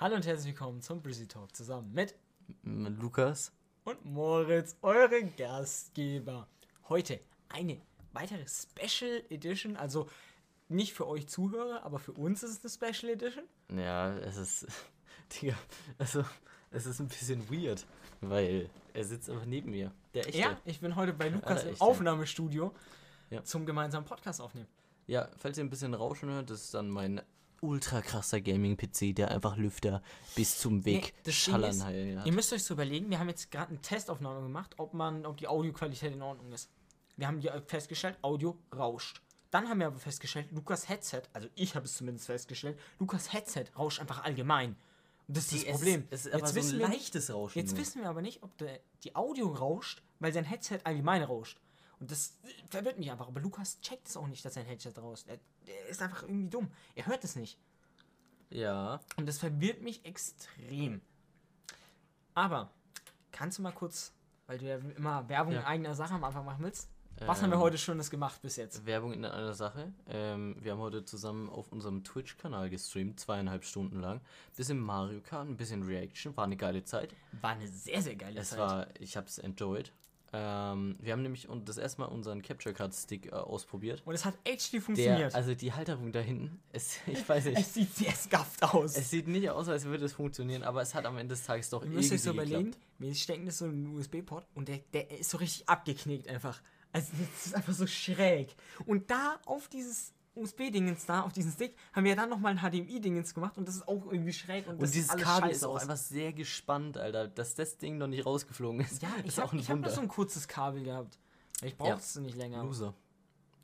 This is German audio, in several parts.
Hallo und herzlich willkommen zum Brizzy Talk zusammen mit Lukas. und Moritz, eure Gastgeber. Heute eine weitere Special Edition, also nicht für euch Zuhörer, aber für uns ist es eine Special Edition. Ja, es ist. Digga, also, es ist ein bisschen weird, weil er sitzt einfach neben mir. Der echte. Ja, ich bin heute bei Lukas im. Aufnahmestudio Ja. zum gemeinsamen Podcast aufnehmen. Ja, falls ihr ein bisschen Rauschen hört, das ist dann mein ultra krasser Gaming-PC, der einfach Lüfter bis zum Weg Nee, das schallern ist, hat. Ihr müsst euch so überlegen, wir haben jetzt gerade eine Testaufnahme gemacht, ob man, ob die Audioqualität in Ordnung ist. Wir haben festgestellt, Audio rauscht. Dann haben wir aber festgestellt, Lukas Headset, also ich habe es zumindest festgestellt, Lukas Headset rauscht einfach allgemein. Und das ist das Es- Problem. Es ist aber so wissen ein wir Rauschen. Jetzt nur. wissen wir aber nicht, ob der, die Audio rauscht, weil sein Headset allgemein rauscht. Und das äh, verwirrt mich einfach. Aber Lukas checkt es auch nicht, dass sein Headset rauscht. Er, er ist einfach irgendwie dumm. Er hört es nicht. Ja. Und das verwirrt mich extrem. Aber, kannst du mal kurz, weil du ja immer Werbung Ja. in eigener Sache am Anfang machen willst, was haben wir Ähm, heute Schönes gemacht bis jetzt? Werbung in einer Sache. Ähm, wir haben heute zusammen auf unserem Twitch-Kanal gestreamt, zweieinhalb Stunden lang. Bisschen Mario Kart, ein bisschen Reaction, war eine geile Zeit. War eine sehr, sehr geile Es Zeit. war, ich hab's enjoyed. Ähm, wir haben nämlich das erste Mal unseren Capture Card Stick äh, ausprobiert. Und es hat HD Der, funktioniert. also die Halterung da hinten, es, ich weiß nicht, es sieht sehr skafft aus. es sieht nicht aus, als würde es funktionieren, aber es hat am Ende des Tages doch Ihr irgendwie müsst euch so überlegen, wir stecken das so in einen USB-Port und der, der ist so richtig abgeknickt einfach. Also das ist einfach so schräg. Und da auf dieses USB-Dingens da, auf diesen Stick, haben wir dann nochmal ein HDMI-Dingens gemacht und das ist auch irgendwie schräg und, Und dieses Kabel ist auch aus. einfach sehr gespannt, Alter, dass das Ding noch nicht rausgeflogen ist. Ja, ich ist habe auch ein ich hab Wunder. noch so ein kurzes Kabel gehabt. Ich brauche es nicht länger. Loser.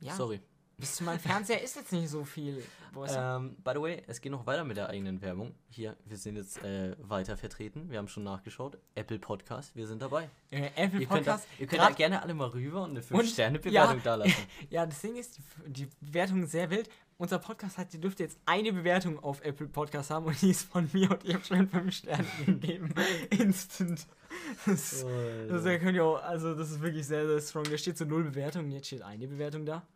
Ja, Sorry. Bis zu meinem Fernseher ist jetzt nicht so viel. Ähm, by the way, es geht noch weiter mit der eigenen Werbung. Hier, wir sind jetzt äh, weiter vertreten. Wir haben schon nachgeschaut. Apple Podcast, wir sind dabei. Äh, Apple Ihr könnt, da, Podcast. ihr könnt da gerne alle mal rüber und eine Und- 5-Sterne-Bewertung ja. da lassen. Ja, das Ding ist, die, die Bewertung ist sehr wild. Unser Podcast hat, ihr dürft jetzt eine Bewertung auf Apple Podcast haben und die ist von mir und ich habe schon fünf Sterne gegeben. Instant. Das, das Alter. könnt ihr auch, also das ist wirklich sehr, sehr strong. Da steht so null Bewertungen, jetzt steht eine Bewertung da.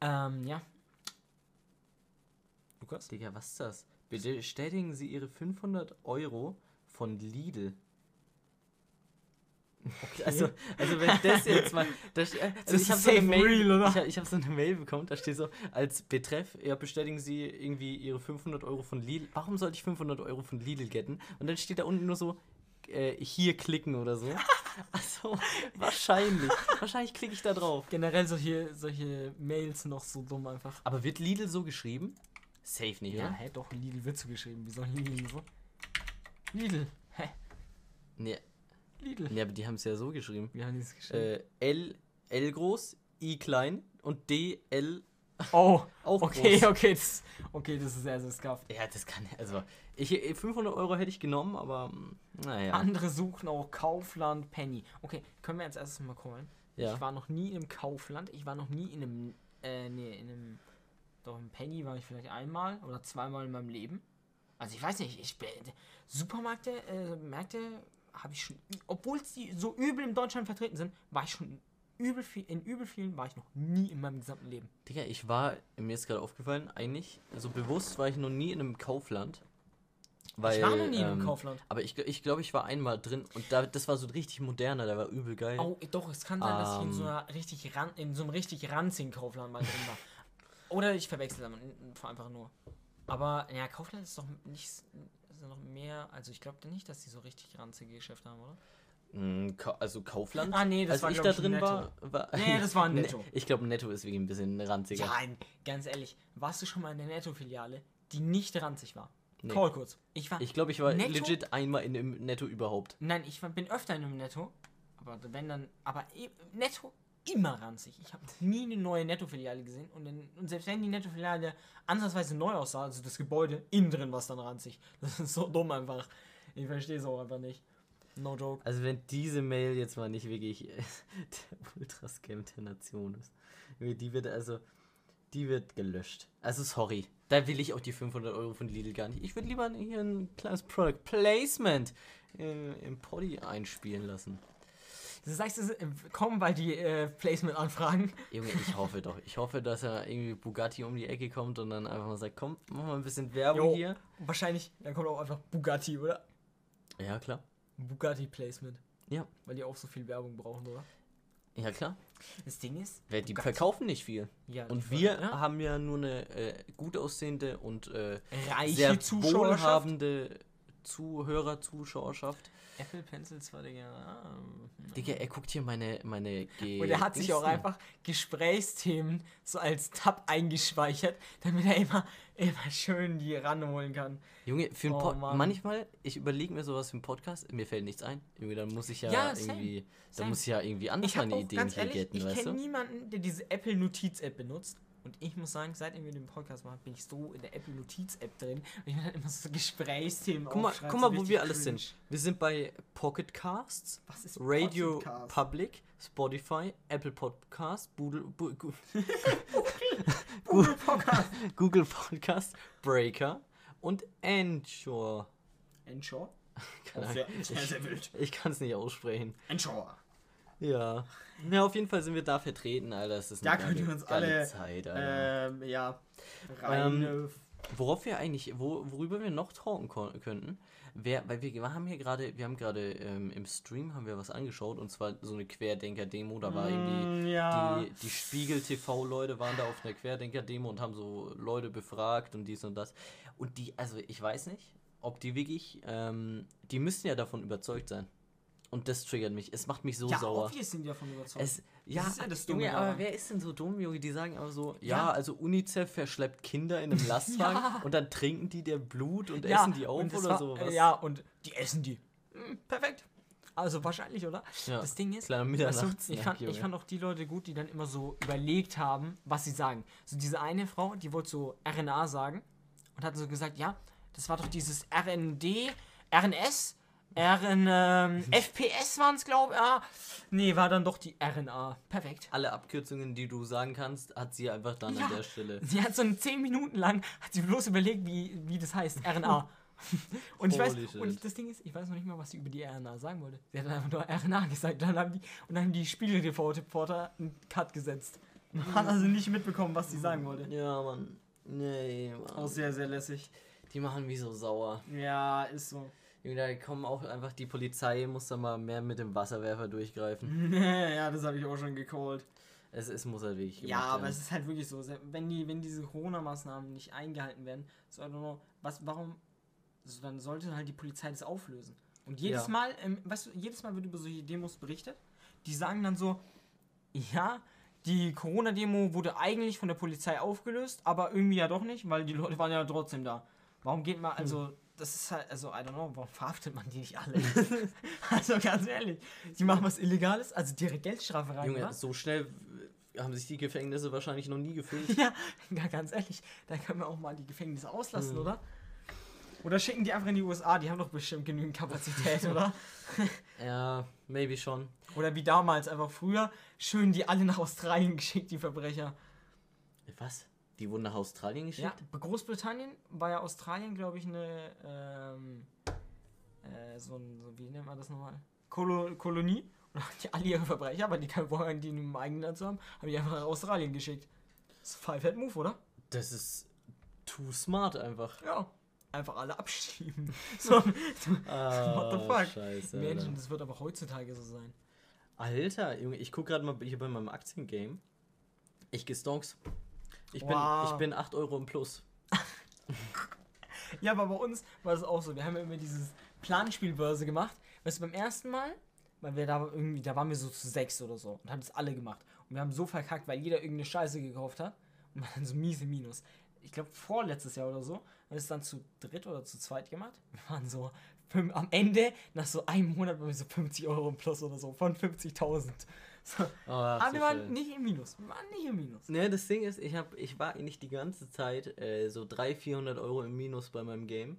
Ähm, ja. Lukas? Digga, was ist das? Bitte bestätigen Sie Ihre 500 Euro von Lidl. Okay. Also, also wenn das jetzt mal. Da, ste- also Das ich ist habe so, eine Mail- real, ich hab, ich hab so eine Mail bekommen, da steht so als Betreff, ja, bestätigen Sie irgendwie Ihre 500 Euro von Lidl. Warum sollte ich 500 Euro von Lidl getten? Und dann steht da unten nur so, äh, hier klicken oder so. Also, wahrscheinlich. wahrscheinlich klicke ich da drauf. Generell solche, solche Mails noch so dumm einfach. Aber wird Lidl so geschrieben? Safe nicht, Ja, oder? hä, doch, Lidl wird so geschrieben. Wie soll Lidl so? Lidl. Hä? Nee, Lidl. nee, aber die haben es ja so geschrieben. Wie haben die es geschrieben? Äh, L, L groß, I klein und D, L oh, auch okay, groß. okay, das, okay, das ist sehr, sehr skafft. Ja, das kann, also, ich, 500 Euro hätte ich genommen, aber, mm, naja. Andere suchen auch Kaufland, Penny. Okay, können wir jetzt erstes mal callen? Ja. Ich war noch nie in einem Kaufland, ich war noch nie in einem, äh, nee, in einem, doch im Penny war ich vielleicht einmal oder zweimal in meinem Leben. Also ich weiß nicht, ich bin, Supermärkte, äh, Märkte habe ich schon, obwohl sie so übel in Deutschland vertreten sind, war ich schon übel viel, in übel vielen war ich noch nie in meinem gesamten Leben. Digga, ich war, mir ist gerade aufgefallen, eigentlich, also bewusst war ich noch nie in einem Kaufland. Weil, ich war noch nie in einem ähm, Kaufland. Aber ich, ich glaube, ich war einmal drin und da, das war so richtig moderner, der war übel geil. Oh, doch, es kann sein, dass ich in so, Ähm. einer richtig ran, in so einem richtig ranzigen Kaufland mal drin war. Oder ich verwechsel einfach nur. Aber ja, Kaufland ist doch nicht ist noch mehr. Also ich glaube nicht, dass die so richtig ranzige Geschäfte haben, oder? Ka also Kaufland, Ah, nee, das als war, ich da drin Netto. war, war. Nee, das war ein Ne- Netto. Ich glaube, Netto ist wirklich ein bisschen ranziger. Ja, ganz ehrlich, warst du schon mal in der Netto-Filiale, die nicht ranzig war? Nee. Call kurz. Ich war. Ich glaube, ich war Netto? legit einmal in dem Netto überhaupt. nein, ich war, bin öfter in einem Netto. Aber wenn dann. Aber eh- Netto immer ranzig. Ich habe nie eine neue Netto-Filiale gesehen. Und, in, und selbst wenn die Netto-Filiale ansatzweise neu aussah, also das Gebäude, innen drin war es dann ranzig. Das ist so dumm einfach. Ich verstehe es auch einfach nicht. No joke. Also wenn diese Mail jetzt mal nicht wirklich der Ultrascam der Nation ist. Die wird also, die wird gelöscht. Also sorry, da will ich auch die 500 Euro von Lidl gar nicht. Ich würde lieber hier ein kleines Product Placement äh, im Poddy einspielen lassen. Du sagst es, äh, kommen bald die äh, Placement-Anfragen. Junge, ich hoffe doch. Ich hoffe, dass er irgendwie Bugatti um die Ecke kommt und dann einfach mal sagt, komm, mach mal ein bisschen Werbung Jo. hier. Wahrscheinlich, dann kommt auch einfach Bugatti, oder? Ja, klar. Bugatti-Placement. Ja. Weil die auch so viel Werbung brauchen, oder? Ja, klar. Das Ding ist, Weil die Bugatti- verkaufen nicht viel. ja, Und wir ja, haben ja nur eine äh, gut aussehende und äh, reiche sehr Zuschauerschaft. wohlhabende Zuhörer, Zuschauerschaft. Apple Pencils war Digga. ah, hm. Digga, er guckt hier meine, meine G Und er hat sich auch einfach Gesprächsthemen so als Tab eingespeichert, damit er immer, immer schön die ranholen kann. Junge, für Oh, Pod Mann. manchmal, ich überlege mir sowas für einen Podcast, mir fällt nichts ein. Junge, dann muss ich ja, Ja, same. irgendwie, dann Same. muss ich ja irgendwie anders meine Ideen hier ehrlich, getten, ich kenne niemanden, der diese Apple Notiz-App benutzt. Und ich muss sagen, seitdem wir den Podcast machen, bin ich so in der Apple Notiz-App drin. Und ich dann immer so Gesprächsthemen Guck mal, guck so mal wo richtig wir alles cringe. sind. Wir sind bei Pocket Casts, Was ist Radio Podcast? Public, Spotify, Apple Podcast, Boodle, Bu, Gu- Google Podcast. Google Podcast, Breaker und Anchor. Ensure? Keine sehr, Ahnung. sehr, sehr wild. Ich kann es nicht aussprechen. Ensure. Ja. Ja, auf jeden Fall sind wir da vertreten, Alter. Das ist Da ihr geile- uns alle, Zeit, Alter. Ähm, ja. Rein. Worauf wir eigentlich, wo, worüber wir noch talken könnten, wär, weil wir haben hier gerade, wir haben gerade ähm, im Stream haben wir was angeschaut und zwar so eine Querdenker-Demo, da war irgendwie Mm, ja. die, die Spiegel-TV-Leute waren da auf einer Querdenker-Demo und haben so Leute befragt und dies und das. Und die, also ich weiß nicht, ob die wirklich, ähm, die müssten ja davon überzeugt sein. Und das triggert mich. Es macht mich so ja, sauer. obvious sind die davon überzeugt. Es, ja, ist ja das Dumme Junge, aber wer ist denn so dumm, Junge? Die sagen aber so, ja, Ja. also UNICEF verschleppt Kinder in einem Lastwagen Ja. und dann trinken die der Blut und ja, essen die auf oder war, sowas. Ja, und die essen die. Hm, perfekt. Also wahrscheinlich, oder? Ja, Das Ding ist, kleiner weißt du, Mitternachtssnack, ich, fand, ich fand auch die Leute gut, die dann immer so überlegt haben, was sie sagen. So diese eine Frau, die wollte so RNA sagen und hat so gesagt, ja, das war doch dieses RND, RNS, RN, ähm, FPS waren es, glaube ich. Ah, nee, war dann doch die RNA. Perfekt. Alle Abkürzungen, die du sagen kannst, hat sie einfach dann Ja. an der Stelle. Sie hat so eine 10 Minuten lang, hat sie bloß überlegt, wie, wie das heißt, RNA. Und ich weiß, Holy und das Ding ist, ich weiß noch nicht mal, was sie über die RNA sagen wollte. Sie hat einfach nur RNA gesagt, dann haben die, und dann haben die Spiegel-TV-Reporter einen Cut gesetzt. Man hat also nicht mitbekommen, was sie sagen wollte. Ja, Mann. Nee, Mann. Auch sehr, sehr lässig. Die machen mich so sauer. Ja, ist so. Da kommen auch einfach die Polizei, muss da mal mehr mit dem Wasserwerfer durchgreifen. ja, das habe ich auch schon gecallt. Es, es muss halt wirklich Ja, aber werden. es ist halt wirklich so, wenn die, wenn diese Corona-Maßnahmen nicht eingehalten werden, so, know, was, warum, so, dann sollte halt die Polizei das auflösen. Und jedes Ja. Mal, ähm, weißt du, jedes Mal wird über solche Demos berichtet, die sagen dann so, ja, die Corona-Demo wurde eigentlich von der Polizei aufgelöst, aber irgendwie ja doch nicht, weil die Leute waren ja trotzdem da. Warum geht man, also, das ist halt, also, I don't know, warum verhaftet man die nicht alle? also, ganz ehrlich, die machen was Illegales, also direkt Geldstrafe rein, Junge, wa? so schnell haben sich die Gefängnisse wahrscheinlich noch nie gefüllt. Ja, ja, ganz ehrlich, da können wir auch mal die Gefängnisse auslassen, Hm. oder? Oder schicken die einfach in die USA, die haben doch bestimmt genügend Kapazität, oder? ja, maybe schon. Oder wie damals, einfach früher, schön die alle nach Australien geschickt, die Verbrecher. Was? Die wurden nach Australien geschickt? Ja, bei Großbritannien war ja Australien, glaube ich, eine, ähm, äh, so ein, so, wie nennt man das nochmal? Kolo Kolonie. Und haben die alle ihre Verbrecher, aber die keinen Bock haben, die in einem eigenen Land zu haben, haben die einfach nach Australien geschickt. Das ist Five Head Move, oder? Das ist too smart einfach. Ja. Einfach alle abschieben. so, Ah, What the fuck? Scheiße. Menschen, das wird aber heutzutage so sein. Alter, Junge, ich guck gerade mal hier bei meinem Aktiengame. Ich gestonks. Ich bin, Wow. ich bin 8 Euro im Plus. Ja, aber bei uns war das auch so. Wir haben ja immer dieses Planspielbörse gemacht. Weißt du, beim ersten Mal, weil wir da irgendwie, da waren wir so zu sechs oder so und haben das alle gemacht. Und wir haben so verkackt, weil jeder irgendeine Scheiße gekauft hat und waren dann so miese Minus. Ich glaube, vorletztes Jahr oder so, haben wir es dann zu dritt oder zu zweit gemacht. Wir waren so fünf, am Ende, nach so einem Monat, waren wir so 50 Euro im Plus oder so, von 50.000. So. Ach, Aber wir waren schön. nicht im Minus. Wir waren nicht im Minus. Ne, das Ding ist, ich, hab, ich war eigentlich die ganze Zeit äh, so 300, 400 Euro im Minus bei meinem Game.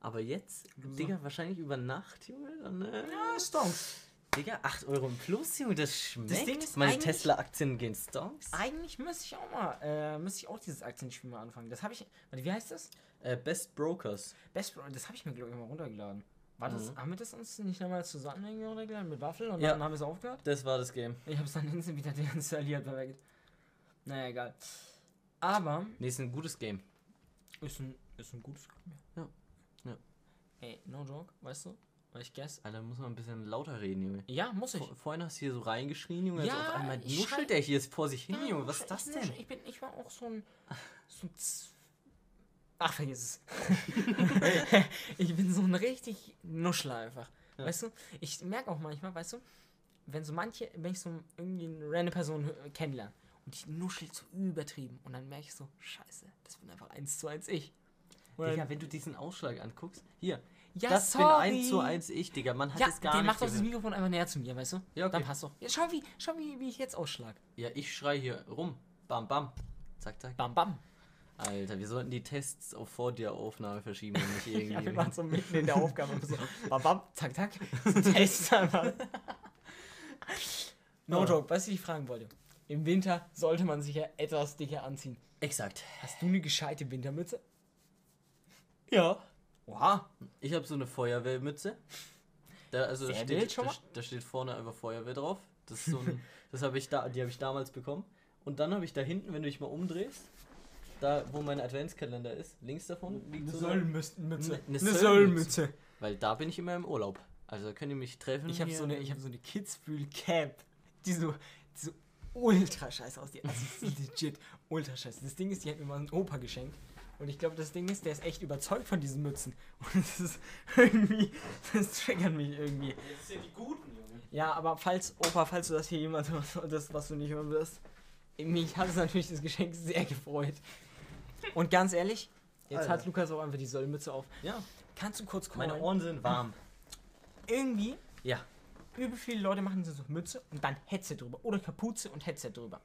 Aber jetzt, Loser. Digga, wahrscheinlich über Nacht, Junge. Dann, äh, Ja, Stonks. Digga, 8 Euro im Plus, Junge, das schmeckt. Ding ist Meine Tesla-Aktien gehen Stonks. Eigentlich müsste ich auch mal, äh, müsste ich auch dieses Aktienspiel mal anfangen. Das habe ich, warte, wie heißt das? Äh, Best Brokers. Best Bro, das habe ich mir glaube ich mal runtergeladen. War das, Mhm. haben wir das uns nicht nochmal zusammen irgendwie gelernt mit Waffel und Ja. dann haben wir es aufgehört? Das war das Game. Ich habe es dann instant wieder deinstalliert, perfekt. Naja, egal. Aber Nee, ist ein gutes Game. ist ein, ist ein gutes Spiel. Ja. Ja. Ey, no joke, weißt du? Weil ich guess. Alter, muss man ein bisschen lauter reden, Junge. Ja, muss ich. Vor, vorhin hast du hier so reingeschrien, Junge. Ja, also auf einmal nuschelt der hier vor sich hin, Ja, Junge. Was ist das denn? Ich, bin, ich war auch so ein. So ein Ach, vergiss es. ich bin so ein richtig Nuschler einfach. Ja. Weißt du? Ich merke auch manchmal, weißt du, wenn so manche, wenn ich so irgendwie eine random Person kennenlerne und die nuschelt so übertrieben und dann merke ich so, scheiße, das bin einfach eins zu eins ich. Digga, wenn du diesen Ausschlag anguckst, hier, ja, das sorry. bin 1 zu 1 ich, Digga. Man hat Ja, es gar der nicht macht doch das. Mikrofon einfach näher zu mir, weißt du? Ja, okay. Dann passt doch. Ja, schau, wie, schau wie, wie ich jetzt ausschlag. Ja, ich schrei hier rum. Bam, bam. Zack, zack. Bam, bam. Alter, wir sollten die Tests auf vor der Aufnahme verschieben und nicht irgendwie. Ja, wir waren so mitten in der Aufgabe. und so, bam, bam, zack, zack. Test einfach. No Oh. joke, was ich fragen wollte. Im Winter sollte man sich ja etwas dicker anziehen. Exakt. Hast du eine gescheite Wintermütze? Ja. Oha. Ich habe so eine Feuerwehrmütze. Da, also da Sehr steht, da, mal. da steht vorne einfach Feuerwehr drauf. Das ist so ein, das habe ich da, die habe ich damals bekommen. Und dann habe ich da hinten, wenn du dich mal umdrehst, da wo mein Adventskalender ist, links davon liegt so eine, Mütze. Eine- Sollmütze. Sollmütze. weil da bin ich immer im Urlaub. Also da könnt ihr mich treffen. Ich habe so eine, ich habe so eine Kidsfühl Cap, die so, die so ultra scheiße aussieht. Also die ist legit ultra scheiße. Das Ding ist, die hat mir mal ein Opa geschenkt. Und ich glaube, das Ding ist, der ist echt überzeugt von diesen Mützen. Und das ist irgendwie, das triggert mich irgendwie. Jetzt sind die guten, Junge. Ja, aber falls, Opa, falls du das hier jemand das, was du nicht hören wirst, mich hat es natürlich das Geschenk sehr gefreut. Und ganz ehrlich, jetzt Alter. hat Lukas auch einfach die Sollmütze auf. Ja, Kannst du kurz meine callen? Ohren sind warm. Irgendwie, Ja. übel viele Leute machen so Mütze und dann Headset drüber. Oder Kapuze und Headset drüber.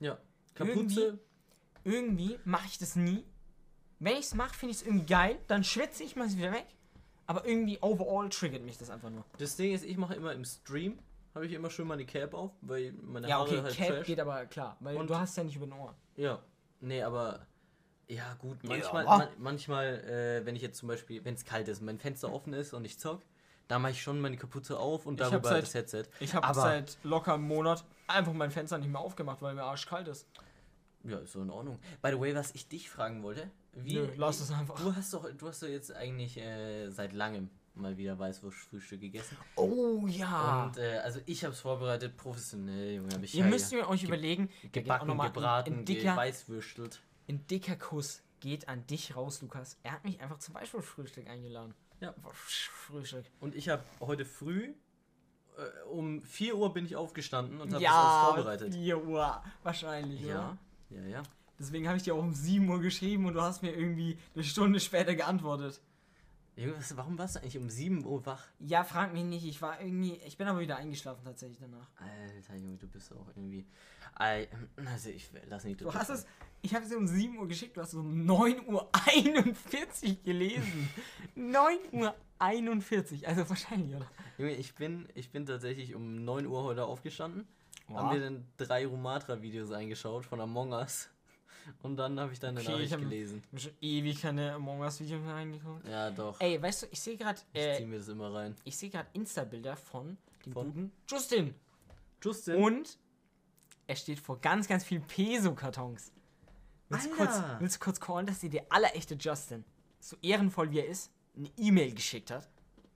Ja. Kapuze. Irgendwie mache ich das nie. Wenn ich es mache, finde ich es irgendwie geil. Dann schwitze ich mal wieder weg. Aber irgendwie overall triggert mich das einfach nur. Das Ding ist, ich mache immer im Stream, habe ich immer schön meine Cap auf, weil meine Ja, Haare okay, halt Cap trash. geht aber klar. Weil Und- du hast ja nicht über den Ohren. Ja, nee, aber ja gut, manchmal, aber- man, manchmal, äh, wenn ich jetzt zum Beispiel, wenn es kalt ist, mein Fenster offen ist und ich zock, da mache ich schon meine Kapuze auf und hab darüber seit- das Headset. Ich habe seit locker einem Monat einfach mein Fenster nicht mehr aufgemacht, weil mir arschkalt ist. Ja, ist so in Ordnung. By the way, was ich dich fragen wollte, wie Nö, lass es einfach. du hast doch, du hast doch jetzt eigentlich äh, seit langem mal wieder Weißwurst-Frühstück gegessen. Oh ja. Und äh, also ich habe es vorbereitet, professionell, Junge, habe ich Ihr ja müsst mir euch überlegen, gebacken, gebraten, ein, ein, dicker, geweißwürstelt. Ein dicker Kuss geht an dich raus, Lukas. Er hat mich einfach zum Beispiel Frühstück eingeladen. Ja. Frühstück. Und ich habe heute früh äh, um 4 Uhr bin ich aufgestanden und habe das Ja, alles vorbereitet. 4 Uhr wahrscheinlich, Ja, oder? ja, ja. Deswegen habe ich dir auch um 7 Uhr geschrieben und du hast mir irgendwie eine Stunde später geantwortet. Junge, was, warum warst du eigentlich um 7 Uhr wach? Ja, frag mich nicht. Ich war irgendwie. Ich bin aber wieder eingeschlafen tatsächlich danach. Alter Junge, du bist auch irgendwie. Also ich lass nicht Du hast es. Ich habe es dir um 7 Uhr geschickt, du hast es um 9 Uhr 41 gelesen. 9 Uhr 41, also wahrscheinlich, oder? Junge, ich bin, ich bin tatsächlich um 9 Uhr heute aufgestanden. Wow. Haben wir dann drei Rumatra-Videos eingeschaut von Among Us. Und dann habe ich deine Okay, Nachricht ich gelesen. Ich schon ewig keine Among Us Videos mehr reingeguckt. Ja, doch. Ey, weißt du, ich sehe gerade ich äh, zieh mir das immer rein. ich sehe gerade Insta-Bilder von dem Von? guten Justin. Justin. Und er steht vor ganz, ganz vielen Peso-Kartons. Willst, du kurz- willst du kurz callen, dass dir der allerechte Justin, so ehrenvoll wie er ist, eine E-Mail geschickt hat?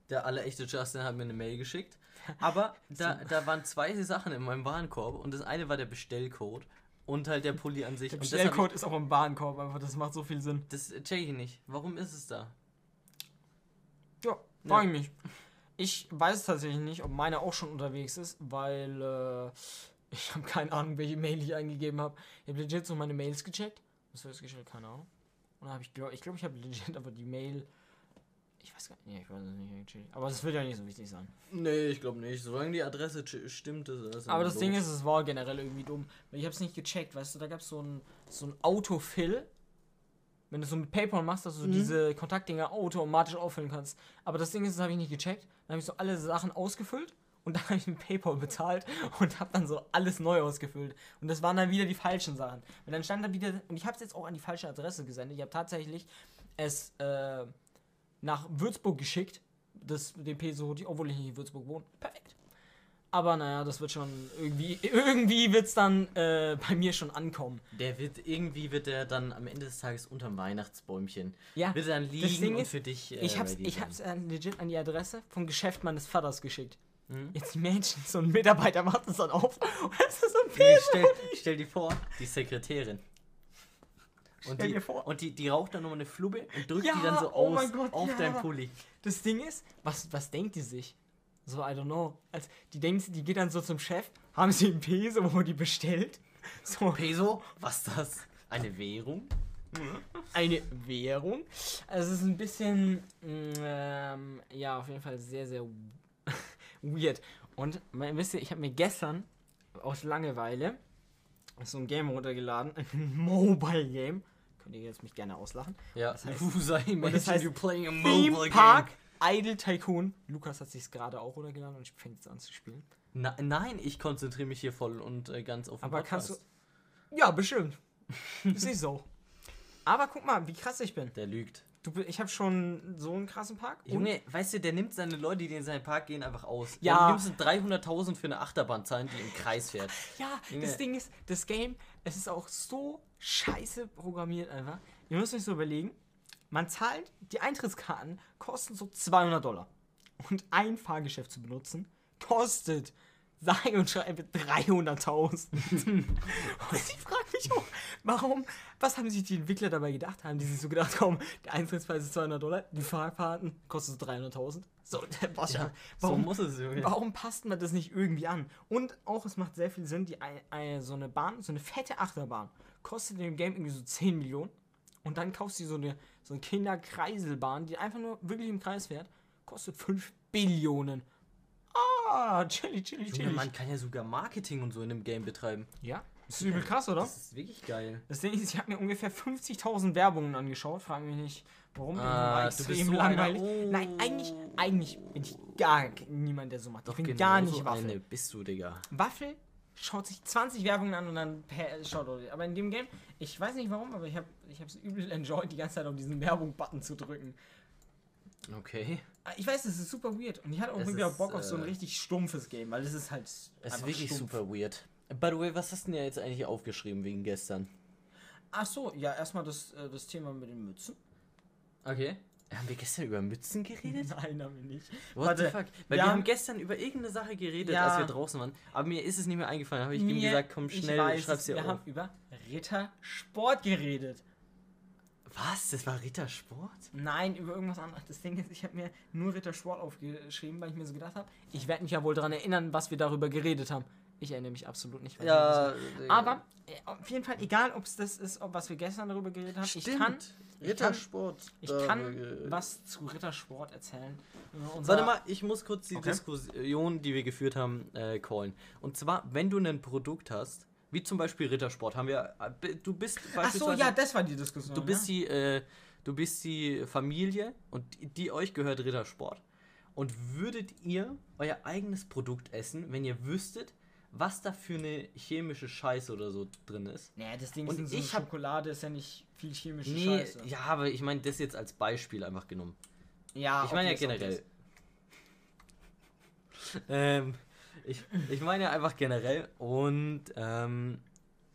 Der allerechte Justin hat mir eine Mail geschickt. Aber da, da waren zwei Sachen in meinem Warenkorb und das eine war der Bestellcode und halt der Pulli an sich. Der Bestellcode ist auch im Warenkorb, einfach das macht so viel Sinn. ich, das check ich nicht. Warum ist es da? Ja, frage ich mich. Ich weiß tatsächlich nicht, ob meine auch schon unterwegs ist, weil äh, ich habe keine Ahnung, welche Mail ich eingegeben habe. Ich habe legit so meine Mails gecheckt. Was festgestellt? Keine Ahnung. Und dann habe ich, glaube ich, glaube, ich habe legit aber die Mail. Ich weiß gar nicht, nee, ich weiß es nicht. Aber das wird ja nicht so wichtig sein. Nee, ich glaube nicht. Solange die Adresse stimmt, ist das Aber das los. Ding ist, es war generell irgendwie dumm. Ich habe es nicht gecheckt, weißt du, da gab es so ein, so ein Autofill. Wenn du so mit PayPal machst, dass du Mhm. diese Kontaktdinger automatisch auffüllen kannst. Aber das Ding ist, das habe ich nicht gecheckt. Dann habe ich so alle Sachen ausgefüllt und dann habe ich mit PayPal bezahlt und habe dann so alles neu ausgefüllt. Und das waren dann wieder die falschen Sachen. Und dann stand da wieder, und ich habe es jetzt auch an die falsche Adresse gesendet. Ich habe tatsächlich es äh, nach Würzburg geschickt, das, den Peso hochziehe, obwohl ich nicht in Würzburg wohne. Perfekt. Aber naja, das wird schon irgendwie, irgendwie wird es dann äh, bei mir schon ankommen. Der wird, irgendwie wird der dann am Ende des Tages unterm Weihnachtsbäumchen. Ja, Wird er dann das liegen und ist, für dich. äh, ich hab's, ich hab's äh, legit an die Adresse vom Geschäft meines Vaters geschickt. Mhm. Jetzt Menschen, so ein Mitarbeiter macht es dann auf. Und es ist so ein Peso. stell, stell dir vor, die Sekretärin. Und, die, und die, die raucht dann nochmal eine Flubbe und drückt Ja, die dann so oh aus Gott, auf ja. dein Pulli. Das Ding ist, was, was denkt die sich? So, I don't know. Als, die denkt, die geht dann so zum Chef, haben sie einen Peso, wo die bestellt. So, Peso? Was ist das? Eine Währung? eine Währung. Also es ist ein bisschen, mm, ähm, ja, auf jeden Fall sehr, sehr weird. Und man, wisst ihr, ich habe mir gestern aus Langeweile so ein Game runtergeladen, ein Mobile Game. Ihr jetzt mich gerne auslachen. Ja, Das heißt- imagine das heißt you playing a Theme Park Idle Tycoon. Lukas hat sich gerade auch runtergeladen und fängt jetzt an zu spielen. Na, nein, ich konzentriere mich hier voll und äh, ganz auf den Aber kannst Podcast. du. Ja, bestimmt. Ist so. Aber guck mal, wie krass ich bin. Der lügt. Du, ich habe schon so einen krassen Park. Junge, weißt du, der nimmt seine Leute, die in seinen Park gehen, einfach aus. Ja. Ja. Du nimmst 300.000 für eine Achterbahn zahlen, die im Kreis fährt. Ja, Junge. das Ding ist, das Game, es ist auch so scheiße programmiert einfach. Ihr müsst euch so überlegen, man zahlt, die Eintrittskarten kosten so 200 Dollar. Und ein Fahrgeschäft zu benutzen, kostet, sage und schreibe 300.000. und ich frage mich auch, warum, was haben sich die Entwickler dabei gedacht? Haben die sich so gedacht, komm, der Eintrittspreis ist 200 Dollar, die Fahrkarten kosten so 300.000? So, was Ja, warum, so muss es, Junge. Warum passt man das nicht irgendwie an? Und auch, es macht sehr viel Sinn, die, ein- ein- so eine Bahn, so eine fette Achterbahn, kostet in dem Game irgendwie so 10 Millionen. Und dann kaufst du so eine, so eine Kinderkreiselbahn, die einfach nur wirklich im Kreis fährt, kostet 5 Billionen. Ah, chilly, Junge, chilly. man kann ja sogar Marketing und so in dem Game betreiben. Ja, das ist übel krass, oder? Das ist wirklich geil. Das Ding ist, ich habe mir ungefähr 50.000 Werbungen angeschaut. Frage mich nicht, warum. Ah, du bist extrem so langweilig. Oh. Nein, eigentlich, eigentlich bin ich gar niemand, der so macht. Doch ich bin genau gar nicht so Waffel. eine bist du, Digga. Waffel schaut sich 20 Werbungen an und dann per, schaut er. Aber in dem Game, ich weiß nicht warum, aber ich habe ich es übel enjoyed, die ganze Zeit auf diesen Werbung-Button zu drücken. Okay. Ah, Ich weiß, das ist super weird und ich hatte auch Es irgendwie ist, Bock auf so ein äh, richtig stumpfes Game, weil das ist halt. Es ist wirklich stumpf. super weird. By the way, was hast du denn ja jetzt eigentlich aufgeschrieben wegen gestern? Ach so, ja, erstmal das, äh, das Thema mit den Mützen. Okay. Haben wir gestern über Mützen geredet? Nein, haben wir nicht. What Warte, the fuck? Weil wir haben- haben gestern über irgendeine Sache geredet, Ja. als wir draußen waren. Aber mir ist es nicht mehr eingefallen. Habe ich ihm Mir- gesagt, komm schnell, weiß schreib's dir Wir auf. haben über Rittersport geredet. Was? Das war Rittersport? Nein, über irgendwas anderes. Das Ding ist, ich habe mir nur Rittersport aufgeschrieben, weil ich mir so gedacht habe, ich werde mich ja wohl daran erinnern, was wir darüber geredet haben. Ich erinnere mich absolut nicht. haben. Aber äh, auf jeden Fall, egal ob es das ist, ob was wir gestern darüber geredet haben, ich kann, Rittersport. ich kann äh, was zu Rittersport erzählen. Äh, Warte mal, ich muss kurz die Okay. Diskussion, die wir geführt haben, äh, callen. Und zwar, wenn du ein Produkt hast, wie zum Beispiel Rittersport, haben wir, äh, du bist Ach so, ja, das war die Diskussion. du bist ja? die, äh, du bist die Familie und die, die euch gehört Rittersport. Und würdet ihr euer eigenes Produkt essen, wenn ihr wüsstet, was da für eine chemische Scheiße oder so drin ist? Nee, das Ding Und ist, so ich hab- Schokolade ist ja nicht viel chemische Nee, Scheiße. ja, aber ich meine das jetzt als Beispiel einfach genommen. ja Ich meine ja obvious, generell. ähm, ich, ich meine ja einfach generell und ähm,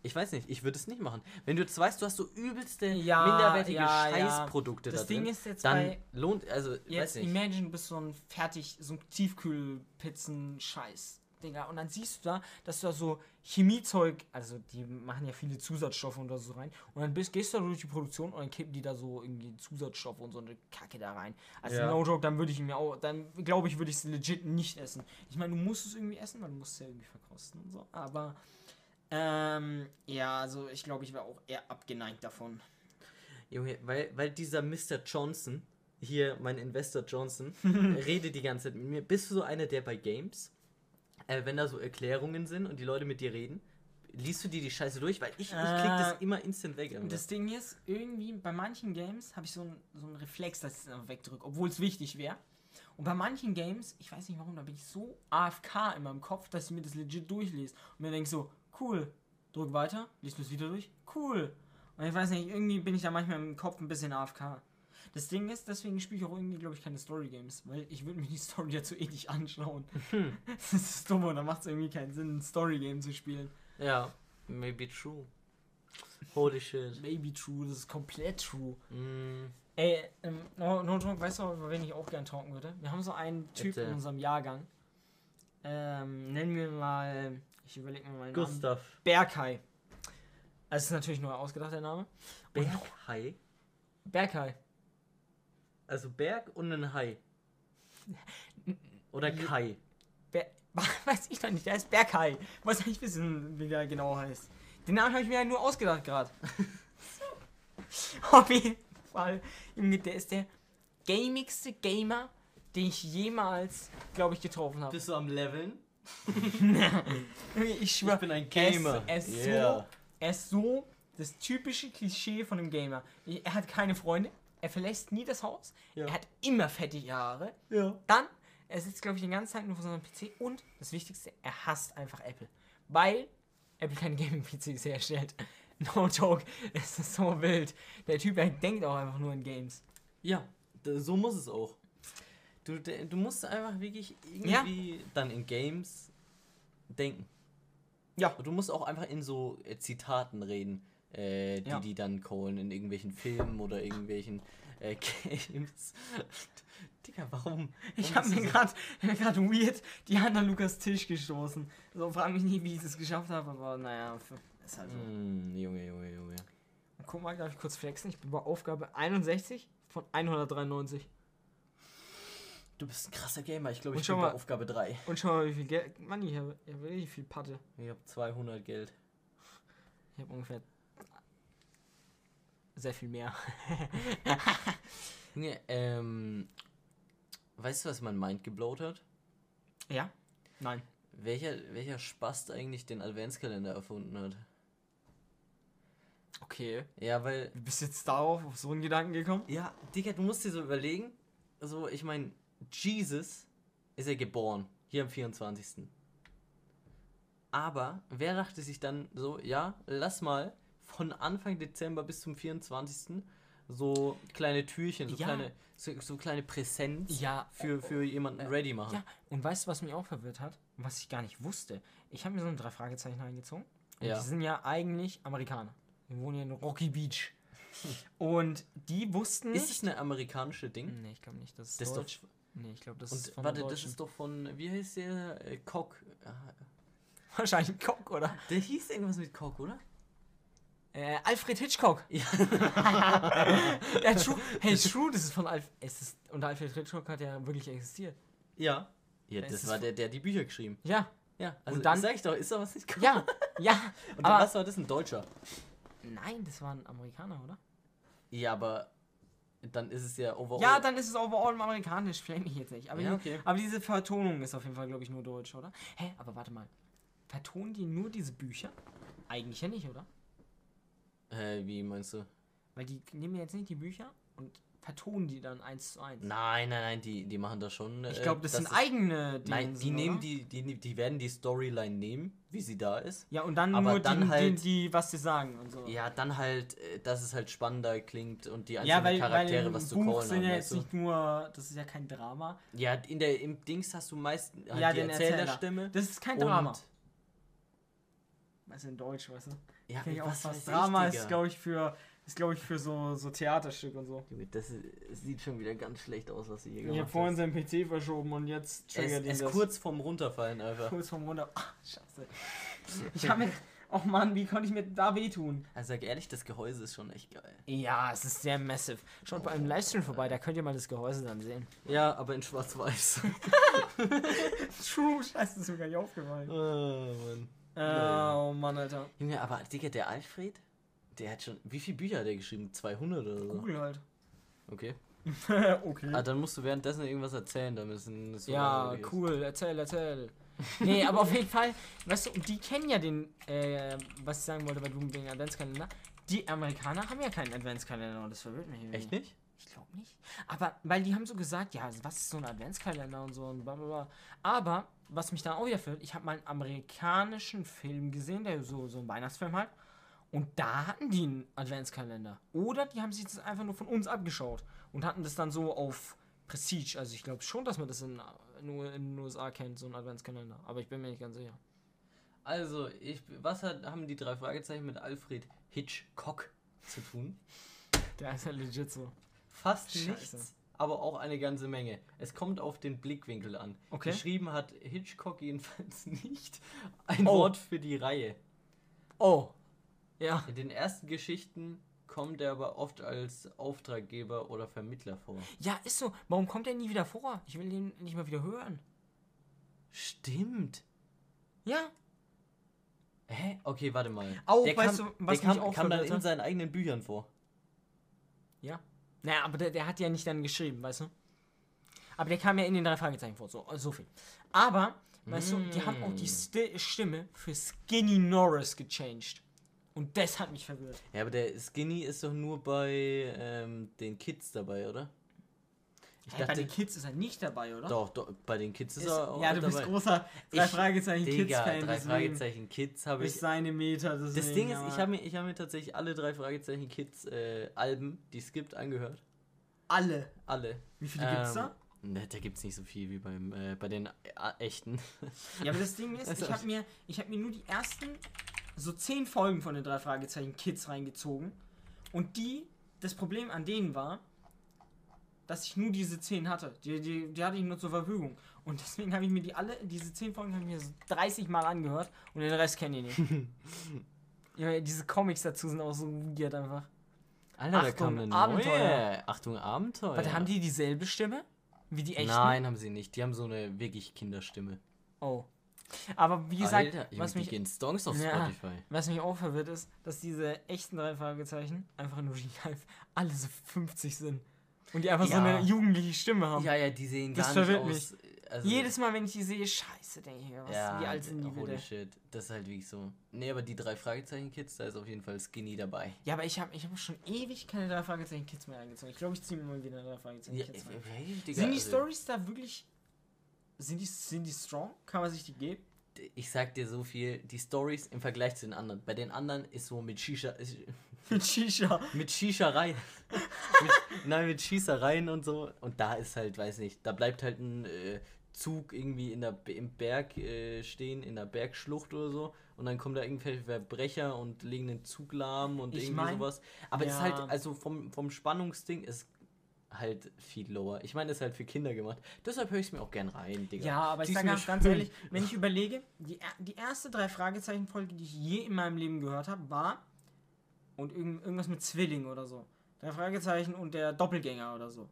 ich weiß nicht, ich würde es nicht machen. Wenn du jetzt weißt, du hast so übelste Ja, minderwertige ja, ja. Scheißprodukte Das da Ding drin, ist jetzt dann bei- lohnt, also, weiß Jetzt nicht. imagine, du bist so ein fertig, so ein Tiefkühlpizzen-Scheiß. Digga, und dann siehst du da, dass du da so Chemiezeug, also die machen ja viele Zusatzstoffe und so rein. Und dann bist, gehst du da durch die Produktion und dann kippen die da so irgendwie Zusatzstoffe und so eine Kacke da rein. Also Ja. no joke, dann würde ich mir auch, dann glaube ich, würde ich es legit nicht essen. Ich meine, du musst es irgendwie essen, weil du musst es ja irgendwie verkosten und so. Aber ähm, ja, also ich glaube, ich wäre auch eher abgeneigt davon. Junge, weil, weil dieser Mr. Johnson, hier mein Investor Johnson, redet die ganze Zeit mit mir. Bist du so einer, der bei Games, äh, wenn da so Erklärungen sind und die Leute mit dir reden, liest du dir die Scheiße durch? Weil ich, ich krieg das Äh, immer instant weg. Und das Ding ist, irgendwie bei manchen Games habe ich so einen so einen Reflex, dass ich es einfach wegdrücke, obwohl es wichtig wäre. Und bei manchen Games, ich weiß nicht warum, da bin ich so AFK in meinem Kopf, dass ich mir das legit durchlese. Und mir denke so, cool, drück weiter, liest mir es wieder durch, cool. Und ich weiß nicht, irgendwie bin ich da manchmal im Kopf ein bisschen AFK. Das Ding ist, deswegen spiele ich auch irgendwie, glaube ich, keine Story Games, weil ich würde mir die Story dazu eh nicht anschauen. Hm. Das ist dumm und da macht es irgendwie keinen Sinn, ein Story Game zu spielen. Ja, maybe true. Holy shit. Maybe true, das ist komplett true. Mm, Ey, ähm, no, no joke, weißt du, über wen ich auch gern talken würde? Wir haben so einen Typ in unserem Jahrgang. Ähm, nennen wir mal, ich überlege mir mal einen Namen. Gustav. Berkay. Also, es ist natürlich nur ausgedacht, der Name. Berghai. Berkay. Also Berg und ein Hai. Oder Kai. Ber weiß ich doch nicht, der heißt Berkay. Muss nicht wissen, wie der genau heißt. Den Namen habe ich mir ja nur ausgedacht gerade. Auf jeden Fall. Der ist der gamigste Gamer, den ich jemals, glaube ich, getroffen habe. Bist du am Leveln? Ich schwör, Ich bin ein Gamer. Er ist, ist Yeah. so, er ist so das typische Klischee von einem Gamer. Er hat keine Freunde, er verlässt nie das Haus, Ja. er hat immer fettige Haare. Ja. Dann, er sitzt, glaube ich, die ganze Zeit nur vor seinem PC und das Wichtigste, er hasst einfach Apple. Weil Apple keine Gaming-PCs herstellt. No joke, es ist so wild. Der Typ, er denkt auch einfach nur in Games. Ja, so muss es auch. Du, du musst einfach wirklich Ja. irgendwie dann in Games denken. Ja. Du musst auch einfach in so äh, Zitaten reden, äh, die Ja. die dann callen in irgendwelchen Filmen oder irgendwelchen äh, Games. Digga, warum? Ich habe mir gerade gerade weird die Hand an Lukas Tisch gestoßen. So, frag mich nie, wie ich das geschafft habe, aber naja, ist halt so? Mm, Junge, Junge, Junge. Guck mal, darf ich kurz flexen? Ich bin bei Aufgabe 61 von 193. Du bist ein krasser Gamer. Ich glaube, ich bin bei mal- Aufgabe 3. Und schau mal, wie viel Geld. Mann, ich habe ich hab richtig viel Patte. Ich habe 200 Geld. Ich habe ungefähr. Sehr viel mehr. Junge, ähm. Weißt du, was mein Mind geblowt hat? Ja? Nein. Welcher, welcher Spast eigentlich den Adventskalender erfunden hat? Okay. Ja, weil. Wie bist du jetzt darauf, auf so einen Gedanken gekommen? Ja, Digga, du musst dir so überlegen. Also, ich meine, Jesus ist ja geboren. Hier am 24. Aber wer dachte sich dann so, ja, lass mal von Anfang Dezember bis zum 24. so kleine Türchen, so Ja. kleine, so, so kleine Präsenz Ja. für, für jemanden ready machen. Ja, und weißt du, was mich auch verwirrt hat? Was ich gar nicht wusste? Ich habe mir so ein drei Fragezeichen eingezogen. Und Ja. Die sind ja eigentlich Amerikaner. Die wohnen ja in Rocky Beach. Und die wussten Ist nicht. es eine amerikanische Ding? Nee, ich glaube nicht. Das ist Das ist doch- Deutsch. nee, ich glaube, das Und ist von warte, das ist doch von, wie heißt der? Äh, Cock. Ah, wahrscheinlich Cock, oder? Der hieß irgendwas mit Cock, oder? Äh, Alfred Hitchcock. Ja. ja, True. Hey, True, das ist von Alfred. Es ist, und Alfred Hitchcock hat ja wirklich existiert. Ja. Ja, das war der, der die Bücher geschrieben. Ja, Ja, also Und dann- sag ich doch, ist doch was nicht ja, ja. Und aber, was war das? Ein Deutscher? nein, das war ein Amerikaner, oder? Ja, aber dann ist es ja overall. Ja, dann ist es overall amerikanisch, vielleicht mich jetzt nicht. Aber, Ja, okay. aber diese Vertonung ist auf jeden Fall, glaube ich, nur deutsch, oder? Hä, aber warte mal. Vertonen die nur diese Bücher? Eigentlich ja nicht, oder? Äh, wie meinst du? Weil die nehmen ja jetzt nicht die Bücher und vertonen die dann eins zu eins. Nein, nein, nein, die, die machen das schon. ich äh, glaube, das, sind ist- eigene Nein, die Dingensen, nehmen oder? die, die, die werden die Storyline nehmen, wie sie da ist. Ja, und dann aber nur dann die, halt- die, die, was sie sagen und so. Ja, dann halt, äh, dass es halt spannender klingt und die Ja, einzelnen weil, Charaktere weil was zu Buch callen sind haben, ja weißt jetzt du? nicht nur, das ist ja kein Drama. Ja, in der, im Dings hast du meist halt ja, die den Erzähler. Erzählerstimme. Das ist kein Drama. Also in Deutsch, weißt du? Ja, ich auch was was. Drama ich, ist, glaube ich, für ist, glaube ich, für so, so Theaterstück und so. Das ist, es sieht schon wieder ganz schlecht aus, was sie hier Ich habe gemacht vorhin haben. seinen PC verschoben und jetzt triggert ihn ist das. kurz vorm Runterfallen einfach. kurz vom Runter. Ach, scheiße. Ich habe mir. Oh Mann, wie konnte ich mir da wehtun? Also sag ehrlich, das Gehäuse ist schon echt geil. Ja, es ist sehr massive. Schaut bei einem Livestream vorbei, da könnt ihr mal das Gehäuse dann sehen. Ja, aber in schwarz-weiß. True, scheiße, das ist mir gar nicht aufgefallen. oh, Mann. Äh, oh Mann, Alter. Junge, aber Digga, der Alfred, der hat schon. Wie viele Bücher hat er geschrieben? 200 oder so? Google halt. Okay. okay. Ah, dann musst du währenddessen irgendwas erzählen, damit es ein so Ja, cool, erzähl, erzähl. nee, aber auf jeden Fall, weißt du, die kennen ja den, äh, was ich sagen wollte, weil du den Adventskalender. Die Amerikaner haben ja keinen Adventskalender und das verwirrt mich irgendwie. Echt nicht? Ich glaube nicht. Aber, weil die haben so gesagt, ja, was ist so ein Adventskalender und so und bla bla bla. Aber, was mich dann auch wieder verwirrt, ich habe mal einen amerikanischen Film gesehen, der so, so ein Weihnachtsfilm halt. Und da hatten die einen Adventskalender. Oder die haben sich das einfach nur von uns abgeschaut und hatten das dann so auf Prestige. Also ich glaube schon, dass man das in, nur in den USA kennt, so ein Adventskalender. Aber ich bin mir nicht ganz sicher. Also, ich, was hat, haben die drei Fragezeichen mit Alfred Hitchcock zu tun? Der ist ja legit so. Fast Scheiße. nichts, aber auch eine ganze Menge. Es kommt auf den Blickwinkel an. Okay. Geschrieben hat Hitchcock jedenfalls nicht ein Oh. Wort für die Reihe. Oh. Ja. In den ersten Geschichten kommt er aber oft als Auftraggeber oder Vermittler vor. Ja, ist so. Warum kommt er nie wieder vor? Ich will den nicht mal wieder hören. Stimmt. Ja. Hä? Okay, warte mal. Auch, der weißt kam, du, was der kam, auch kam dann in seinen eigenen Büchern vor. Ja. Naja, aber der, der hat ja nicht dann geschrieben, weißt du? Aber der kam ja in den drei Fragezeichen vor, so, so viel. Aber, weißt du, die haben auch die Sti Stimme für Skinny Norris gechanged. Und das hat mich verwirrt. Ja, aber der Skinny ist doch nur bei ähm, den Kids dabei, oder? Ich Hey, bei den Kids ist er nicht dabei, oder? doch, doch, bei den Kids ist, Ist, er auch ja, du bist dabei. großer drei Ich- Fragezeichen Digga, Kids-Fan. drei Fragezeichen Kids habe ich. Ist seine Meter. Das Deswegen, Ding ist, ich habe mir, ich hab mir tatsächlich alle drei Fragezeichen Kids äh, Alben, die es gibt, angehört. alle. Alle. Wie viele gibt's Ähm, da? Ne, da gibt es nicht so viel wie beim, äh, bei den äh, echten. Ja, aber das Ding ist, ich habe mir, ich hab mir nur die ersten so zehn Folgen von den drei Fragezeichen Kids reingezogen. Und die, das Problem an denen war, dass ich nur diese zehn hatte. Die, die, die hatte ich nur zur Verfügung. Und deswegen habe ich mir die alle, diese zehn Folgen habe ich mir so 30 Mal angehört und den Rest kenne ich nicht. ja, diese Comics dazu sind auch so weird einfach. Alter, da Achtung, kam eine Abenteuer. neue. Achtung, Abenteuer. Warte, haben die dieselbe Stimme? Wie die echten? Nein, haben sie nicht. Die haben so eine wirklich Kinderstimme. Oh. Aber wie gesagt, Alter, was mich gehen Songs auf Ja. Spotify. Was mich auch verwirrt ist, dass diese echten drei Fragezeichen einfach nur die alle so 50 sind. Und die einfach so Ja. eine jugendliche Stimme haben. Ja, ja, die sehen Das gar nicht verwirrt aus. Also, Jedes Mal, wenn ich die sehe, scheiße, denke ich mir, was, ja, wie alt sind die holy bitte? shit. Das ist halt wirklich so. Nee, aber die drei Fragezeichen-Kids, da ist auf jeden Fall Skinny dabei. Ja, aber ich habe ich hab schon ewig keine drei Fragezeichen Kids mehr eingezogen. Ich glaube, ich ziehe mir mal wieder drei Fragezeichen Ja, Kids rein. ey, Digga, Sind die also, Stories da wirklich. Sind die, sind die strong? Kann man sich die geben? Ich sag dir so viel, die Stories im Vergleich zu den anderen. Bei den anderen ist so mit Shisha. ist- Mit Shisha. Mit Shischerei. mit, nein, mit Schießereien und so. Und da ist halt, weiß nicht, da bleibt halt ein äh, Zug irgendwie in der, im Berg äh, stehen, in der Bergschlucht oder so. Und dann kommen da irgendwelche Verbrecher und legen den Zug lahm und Ich irgendwie mein, sowas. Aber es ist halt, ja. also vom, vom Spannungsding ist halt viel lower. Ich meine, es ist halt für Kinder gemacht. Deshalb höre ich es mir auch gern rein, Digga. Ja, aber ich sage ganz, ganz ehrlich, wenn ich überlege, die, die erste drei Fragezeichen-Folge, die ich je in meinem Leben gehört habe, war und irgend, irgendwas mit Zwilling oder so. Drei Fragezeichen und der Doppelgänger oder so.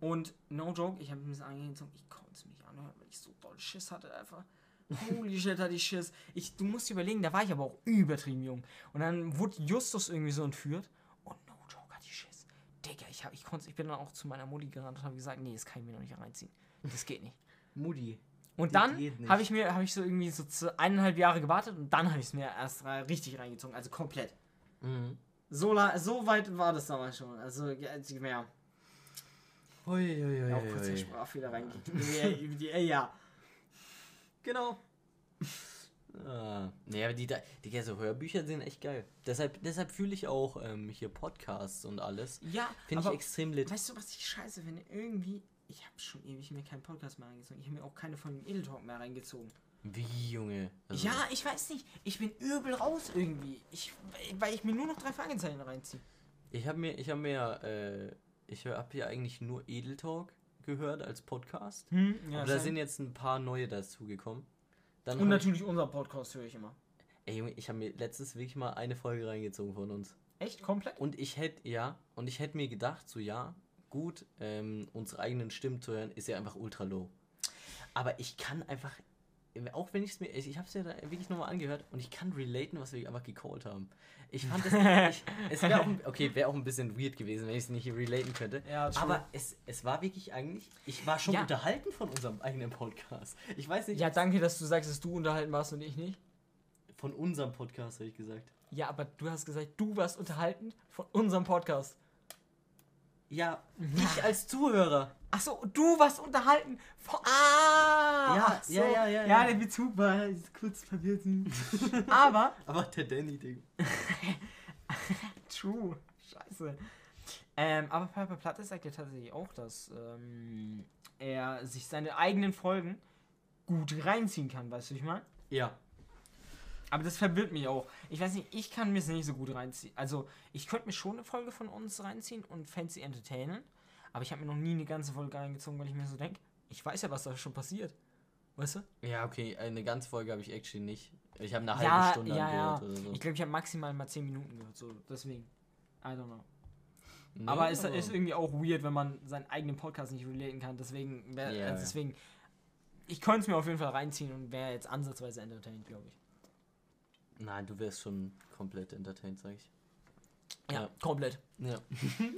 Und no joke, ich habe mir das angezogen, ich konnte es mich anhören, weil ich so doll Schiss hatte einfach. Holy shit, hatte ich Schiss. Ich, du musst dir überlegen, da war ich aber auch übertrieben jung. Und dann wurde Justus irgendwie so entführt. Und no joke, hatte ich Schiss. Digga, ich, hab, ich, konnte, ich bin dann auch zu meiner Mutti gerannt und habe gesagt, nee, das kann ich mir noch nicht reinziehen. Das geht nicht. Mutti. Und dann nicht. habe ich mir, habe ich so irgendwie so zu eineinhalb Jahre gewartet und dann habe ich es mir erst richtig reingezogen, also komplett. Mhm. So, so weit war das damals schon. Also, ja, also, ja, Ui, auch kurz der Sprachfehler reingekriegt. Die- äh, ja. Genau. Ah, aber die, da- die so Hörbücher sind echt geil. Deshalb, deshalb fühle ich auch ähm, hier Podcasts und alles. Ja, Finde ich extrem lit. weißt du, was ich scheiße finde? Irgendwie, ich habe schon ewig mir keinen Podcast mehr reingezogen. Ich habe mir auch keine von dem Edel Talk mehr reingezogen. Wie, Junge? Also, Ja, ich weiß nicht. Ich bin übel raus irgendwie. Ich, weil ich mir nur noch drei Fragezeichen reinziehe. Ich habe mir, ich habe mir, äh, ich habe ja eigentlich nur Edel Talk gehört als Podcast. Hm, ja, Aber da sind jetzt ein paar neue dazugekommen. Und hab ich, natürlich unser Podcast höre ich immer. ey Junge, ich habe mir letztens wirklich mal eine Folge reingezogen von uns. Echt? Komplett? Und ich hätte, ja, und ich hätte mir gedacht, so ja, gut, ähm, unsere eigenen Stimmen zu hören, ist ja einfach ultra low. Aber ich kann einfach, auch wenn ich es mir, ich, ich habe es ja da wirklich nochmal angehört und ich kann relaten, was wir einfach gecallt haben. Ich fand das, ich, es wäre auch, ein- okay, wäre auch ein bisschen weird gewesen, wenn ich es nicht relaten könnte. Ja, aber es, es war wirklich eigentlich, ich war schon Ja. unterhalten von unserem eigenen Podcast. Ich weiß nicht, Ja, danke, dass du sagst, dass du unterhalten warst und ich nicht. von unserem Podcast habe ich gesagt. Ja, aber du hast gesagt, du warst unterhalten von unserem Podcast. Ja, ich als Zuhörer. Achso, du warst unterhalten. Von, ah! Ja, ach so. ja, ja, ja, Ja, der Bezug war kurz verwirrt. Aber, Aber der Danny, Ding. true. Scheiße. Ähm, aber Papa Platte sagt ja tatsächlich auch, dass ähm, er sich seine eigenen Folgen gut reinziehen kann, weißt du, ich meine? Ja. Aber das verwirrt mich auch. Ich weiß nicht, ich kann mir es nicht so gut reinziehen. Also, ich könnte mir schon eine Folge von uns reinziehen und sie entertainen. Aber ich habe mir noch nie eine ganze Folge reingezogen, weil ich mir so denke, ich weiß ja, was da schon passiert. Weißt du? Ja, okay, eine ganze Folge habe ich actually nicht. Ich habe eine halbe Ja, Stunde ja, ja. oder so. Ich glaube, ich habe maximal mal 10 Minuten gehört. So, deswegen. I don't know. Nee, aber es ist irgendwie auch weird, wenn man seinen eigenen Podcast nicht relaten kann. Deswegen, wär, Ja, also deswegen, ich könnte es mir auf jeden Fall reinziehen und wäre jetzt ansatzweise entertained, glaube ich. Nein, du wirst schon komplett entertained, sag ich. Ja, Ja. komplett. Ja.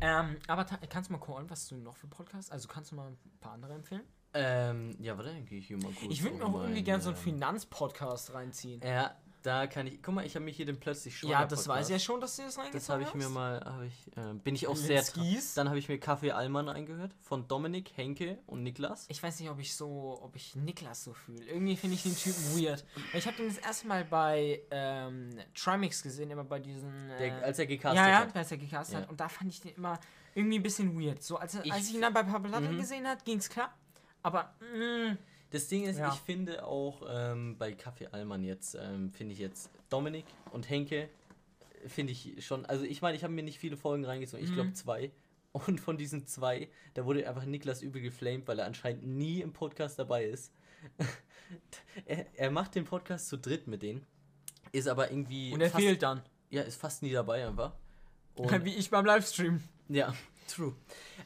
Ähm, aber kannst du mal callen, was du noch für Podcasts? Also kannst du mal ein paar andere empfehlen? Ähm, ja, warte, dann gehe ich hier mal kurz. ich würde mir auch irgendwie gerne so einen ähm, Finanzpodcast reinziehen. Ja, da kann ich. Guck mal, ich habe mir hier den plötzlich schon. ja, das weiß ich ja schon, dass du das reingezogen Das habe ich mir mal, habe ich, äh, bin ich auch Mit sehr. Skis? Dann habe ich mir Kaffee Allmann eingehört von Dominik, Henke und Niklas. Ich weiß nicht, ob ich so, ob ich Niklas so fühle. Irgendwie finde ich den Typen weird. Ich habe den das erste Mal bei ähm, Trimix gesehen, immer bei diesen. Äh, Der, als er gecastet ja, ja, hat. als er gecastet Ja. hat. Und da fand ich den immer irgendwie ein bisschen weird. So, als, er, Ich- als ich ihn dann bei Pablatte Mhm. gesehen hat, ging's klar. Aber, mm, Das Ding ist, Ja. ich finde auch ähm, bei Kaffee Allmann jetzt, ähm, finde ich jetzt Dominik und Henke, äh, finde ich schon, also ich meine, ich habe mir nicht viele Folgen reingezogen, ich Mhm. glaube zwei. Und von diesen zwei, da wurde einfach Niklas übel geflamed, weil er anscheinend nie im Podcast dabei ist. er, er macht den Podcast zu dritt mit denen, ist aber irgendwie. und er fast, fehlt dann. Ja, ist fast nie dabei einfach. Und Wie ich beim Livestream. ja, true.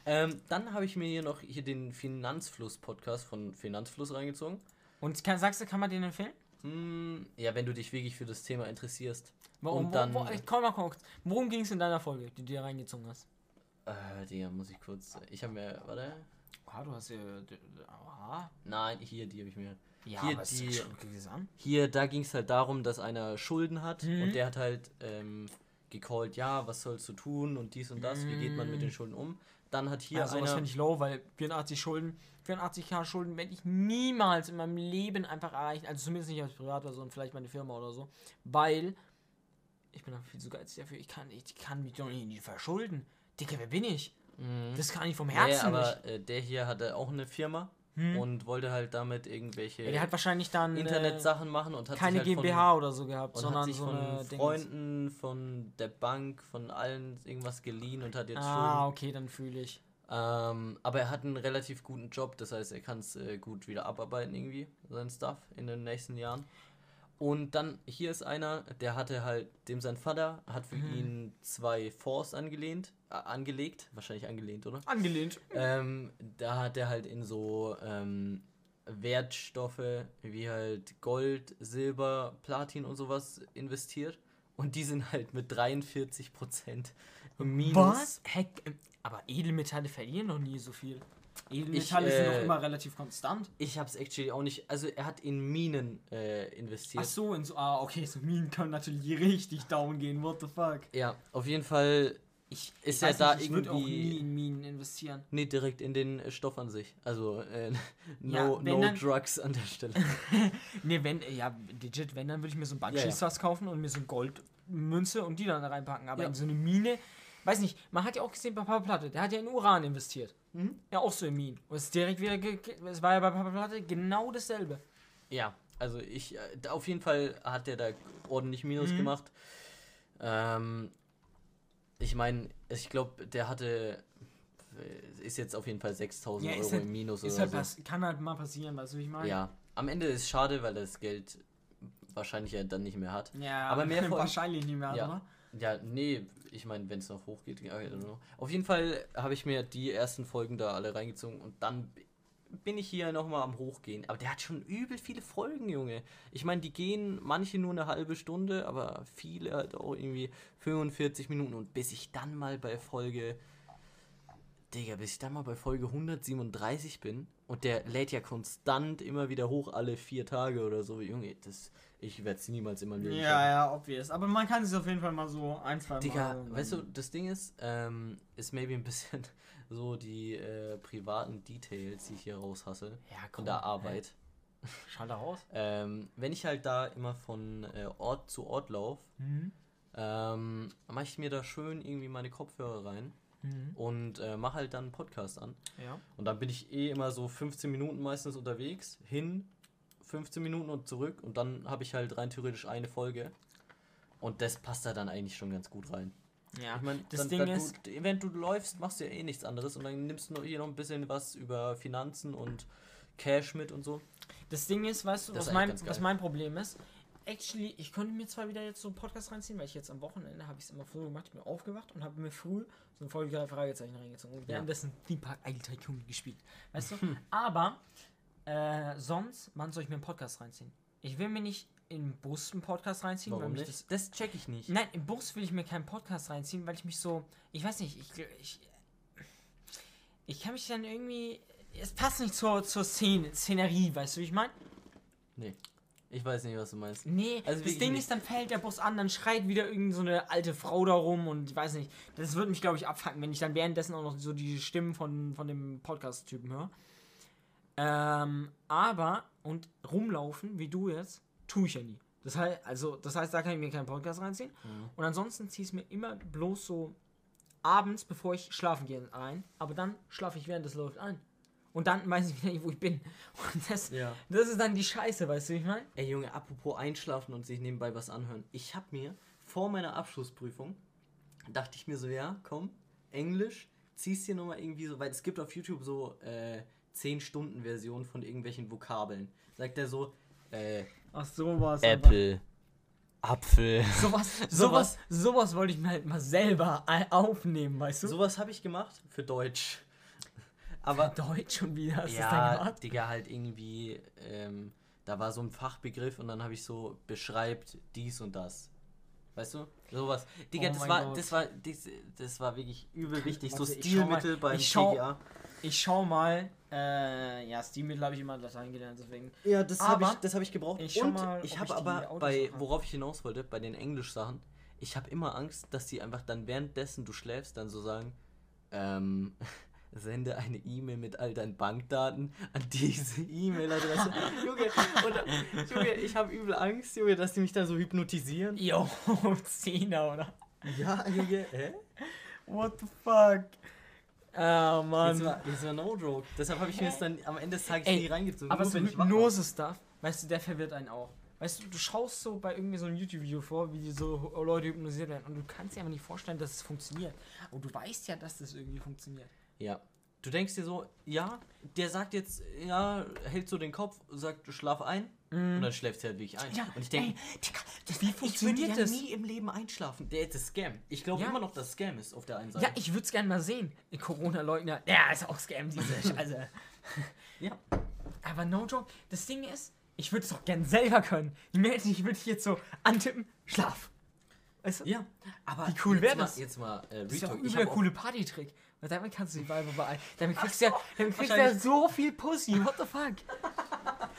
Ähm, dann habe ich mir hier noch hier den Finanzfluss-Podcast von Finanzfluss reingezogen. Und kann, sagst du, kann man den empfehlen? Hm, ja, wenn du dich wirklich für das Thema interessierst. Warum, Und dann- wo, wo, komm mal kurz. Worum ging es in deiner Folge, die du dir reingezogen hast? Äh, Digga, muss ich kurz. Ich habe mir. Warte. Ah, du hast ja. d- d- Ah. Nein, hier, die habe ich mir. Ja, Hier aber die- schon. Hier, da ging es halt darum, dass einer Schulden hat Mhm. und der hat halt ähm, gecallt, ja, was sollst du tun und dies und das, wie geht man mit den Schulden um. Dann hat hier sowas einer. finde ich low, weil 84 Schulden, 84k Schulden werde ich niemals in meinem Leben einfach erreichen. Also zumindest nicht als Privatperson, vielleicht meine Firma oder so. Weil ich bin einfach viel zu geizig dafür. Ich kann, ich kann mich doch nicht verschulden. Digga, wer bin ich? Mhm. Das kann ich vom Herzen nicht. aber äh, der hier hatte auch eine Firma Hm. und wollte halt damit irgendwelche der hat wahrscheinlich dann äh, Internetsachen machen und hat keine halt von- GmbH oder so gehabt, sondern so von. Freunden, von der Bank, von allen irgendwas geliehen und hat jetzt Ah, okay, dann fühle ich. Ähm, aber er hat einen relativ guten Job, das heißt, er kann es äh, gut wieder abarbeiten irgendwie, sein Stuff in den nächsten Jahren. Und dann, hier ist einer, der hatte halt, dem sein Vater hat für Mhm. ihn zwei Fonds angelehnt, äh, angelegt, wahrscheinlich angelehnt, oder? Angelehnt. Ähm, da hat er halt in so ähm, Wertstoffe wie halt Gold, Silber, Platin und sowas investiert. Und die sind halt mit 43% im Minus. Was? Heck, aber Edelmetalle verlieren noch nie so viel. Edelmetalle Ich, sind äh, doch immer relativ konstant. Ich hab's actually auch nicht. Also er hat in Minen äh, investiert. Ach so, in so, ah, okay, so Minen können natürlich richtig down gehen, what the fuck. Ja, auf jeden Fall Ich, Ist ich ja weiß da nicht, ich würde auch nie in Minen investieren. nee, direkt in den äh, Stoff an sich. Also äh, Ja, no, wenn no dann- drugs an der Stelle. Ne, wenn, ja, legit, wenn, dann würde ich mir so ein Ja, ja. Bankschießfass kaufen und mir so ein Goldmünze und die dann da reinpacken. Aber Ja. in so eine Mine, weiß nicht, man hat ja auch gesehen bei Papa Platte, der hat ja in Uran investiert. Mhm. Ja, auch so in Minen. Und es ist direkt wieder, es war ja bei Papa Platte genau dasselbe. Ja, also ich, äh, auf jeden Fall hat der da ordentlich Minus Mhm. gemacht. Ähm, ich meine, ich glaube, der hatte, äh, ist jetzt auf jeden Fall 6000 Ja, Euro halt- im Minus oder halt so. kann halt mal passieren, weißt du, wie ich meine? Ja, am Ende ist es schade, weil er das Geld wahrscheinlich ja dann nicht mehr hat. Ja, Aber mehr wahrscheinlich nicht mehr, Ja. oder? Ja, nee, ich meine, wenn es noch hochgeht, I don't know. Auf jeden Fall habe ich mir die ersten Folgen da alle reingezogen und dann bin ich hier nochmal am Hochgehen. Aber der hat schon übel viele Folgen, Junge. Ich meine, die gehen manche nur eine halbe Stunde, aber viele halt auch irgendwie 45 Minuten. Und bis ich dann mal bei Folge Digga, bis ich dann mal bei Folge 137 bin und der lädt ja konstant immer wieder hoch, alle vier Tage oder so. Junge, das, ich werde es niemals meinem Leben Ja, ja, obvious. Aber man kann es auf jeden Fall mal so ein, zwei Digga, Mal. weißt du, das Ding ist, ähm, ist maybe ein bisschen so die äh, privaten Details, die ich hier raushasse. Ja, Von komm, der Arbeit. Schalt da raus. Ähm, wenn ich halt da immer von äh, Ort zu Ort laufe, Mhm. ähm, mache ich mir da schön irgendwie meine Kopfhörer rein. Und äh, mache halt dann einen Podcast an. Ja. Und dann bin ich eh immer so 15 Minuten meistens unterwegs, hin, 15 Minuten und zurück und dann habe ich halt rein theoretisch eine Folge. Und das passt da dann eigentlich schon ganz gut rein. Ja. Ich meine, das dann, Ding dann ist, du, wenn du läufst, machst du ja eh nichts anderes und dann nimmst du noch hier noch ein bisschen was über Finanzen und Cash mit und so. das Ding ist, weißt du, Das ist was mein, was mein Problem ist? Actually, ich könnte mir zwar wieder jetzt so einen Podcast reinziehen, weil ich jetzt am Wochenende habe ich es immer früh gemacht, ich bin aufgewacht und habe mir früh so ein Folge drei Fragezeichen reingezogen und Ja. währenddessen Theme Park Idle Tycoon gespielt. Weißt du? Hm. Aber äh, sonst, wann soll ich mir einen Podcast reinziehen? Ich will mir nicht im Bus einen Podcast reinziehen, Warum mich nicht? das Das, check ich nicht. Nein, im Bus will ich mir keinen Podcast reinziehen, weil ich mich so. Ich weiß nicht, ich. Ich, ich kann mich dann irgendwie. Es passt nicht zur, zur Szene, Szenerie, weißt du, wie ich meine? Nee. Ich weiß nicht, was du meinst. Nee, Also das Ding nicht. ist, dann fällt der Bus an, dann schreit wieder irgend so eine alte Frau da rum und ich weiß nicht. Das würde mich, glaube ich, abfacken, wenn ich dann währenddessen auch noch so die Stimmen von, von dem Podcast-Typen höre. Ähm, aber, und rumlaufen, wie du jetzt, tue ich ja nie. Das heißt, also, das heißt, da kann ich mir keinen Podcast reinziehen. Mhm. Und ansonsten ziehe ich es mir immer bloß so abends, bevor ich schlafen gehe, ein. Aber dann schlafe ich während es läuft ein. Und dann weiß ich wieder nicht, wo ich bin. Und das, Ja. das ist dann die Scheiße, weißt du, wie ich meine? Ey Junge, apropos einschlafen und sich nebenbei was anhören. Ich hab mir vor meiner Abschlussprüfung, dachte ich mir so, ja, komm, Englisch, ziehst dir nochmal irgendwie so, weil es gibt auf YouTube so äh, 10-Stunden-Versionen von irgendwelchen Vokabeln. Sagt er so, äh, Ach, sowas. Apple, Apfel. Sowas, sowas, sowas wollte ich mir halt mal selber ei- aufnehmen, weißt du? Sowas habe ich gemacht für Deutsch. Aber Deutsch schon wieder, hast du ja, gemacht? Digga, halt irgendwie, ähm, da war so ein Fachbegriff und dann habe ich so beschreibt dies und das. Weißt du? Sowas. Digga, Oh das war, Gott. das war, das, das war wirklich übel wichtig. so Warte, mal- Stilmittel schau- TGA. Ich schau mal, äh, ja, Stilmittel habe ich immer Latein gelernt, deswegen. Ja, das habe ich, das hab ich gebraucht. ich schau und mal, ich habe aber bei, worauf ich hinaus wollte, bei den Englisch-Sachen, ich habe immer Angst, dass die einfach dann währenddessen du schläfst, dann so sagen, ähm, sende eine E-Mail mit all deinen Bankdaten an diese E-Mail-Adresse. Junge, und, Junge, ich habe übel Angst, Junge, dass die mich dann so hypnotisieren. Yo, Zehner, oder? Ja, Junge, hä? What the fuck? Ah, Das Mann. war, das war no joke. Deshalb habe ich mir das dann am Ende des Tages Ey, nie reingezogen. Aber so war. Hypnose-Stuff, weißt du, der verwirrt einen auch. Weißt du, du schaust so bei irgendwie so einem YouTube-Video vor, wie die so Leute hypnotisiert werden und du kannst dir aber nicht vorstellen, dass es funktioniert. Und du weißt ja, dass das irgendwie funktioniert. Ja. Du denkst dir so, ja, der sagt jetzt, ja, hält so den Kopf, sagt, schlaf ein und dann schläft er halt wirklich ein. Ja, und ich denke, ey, Digga, das, wie ich funktioniert würde das? ja nie im Leben einschlafen. Der ist Scam. Ich glaube Ja. immer noch, dass Scam ist auf der einen Seite. Ja, ich würde es gerne mal sehen. Corona-Leugner, ja, ist auch Scam, diese Scheiße. ja. Aber no joke, das Ding ist, ich würde es doch gern selber können. Ich ich würde jetzt so antippen, schlaf. Weißt du? Ja, aber Wie cool jetzt wär mal- das? Jetzt mal äh, Das ist ja auch Ich coole Partytrick. Weil damit kannst du die Weiber beeilen. Damit kriegst du ja, damit kriegst du ja so viel Pussy. What the fuck?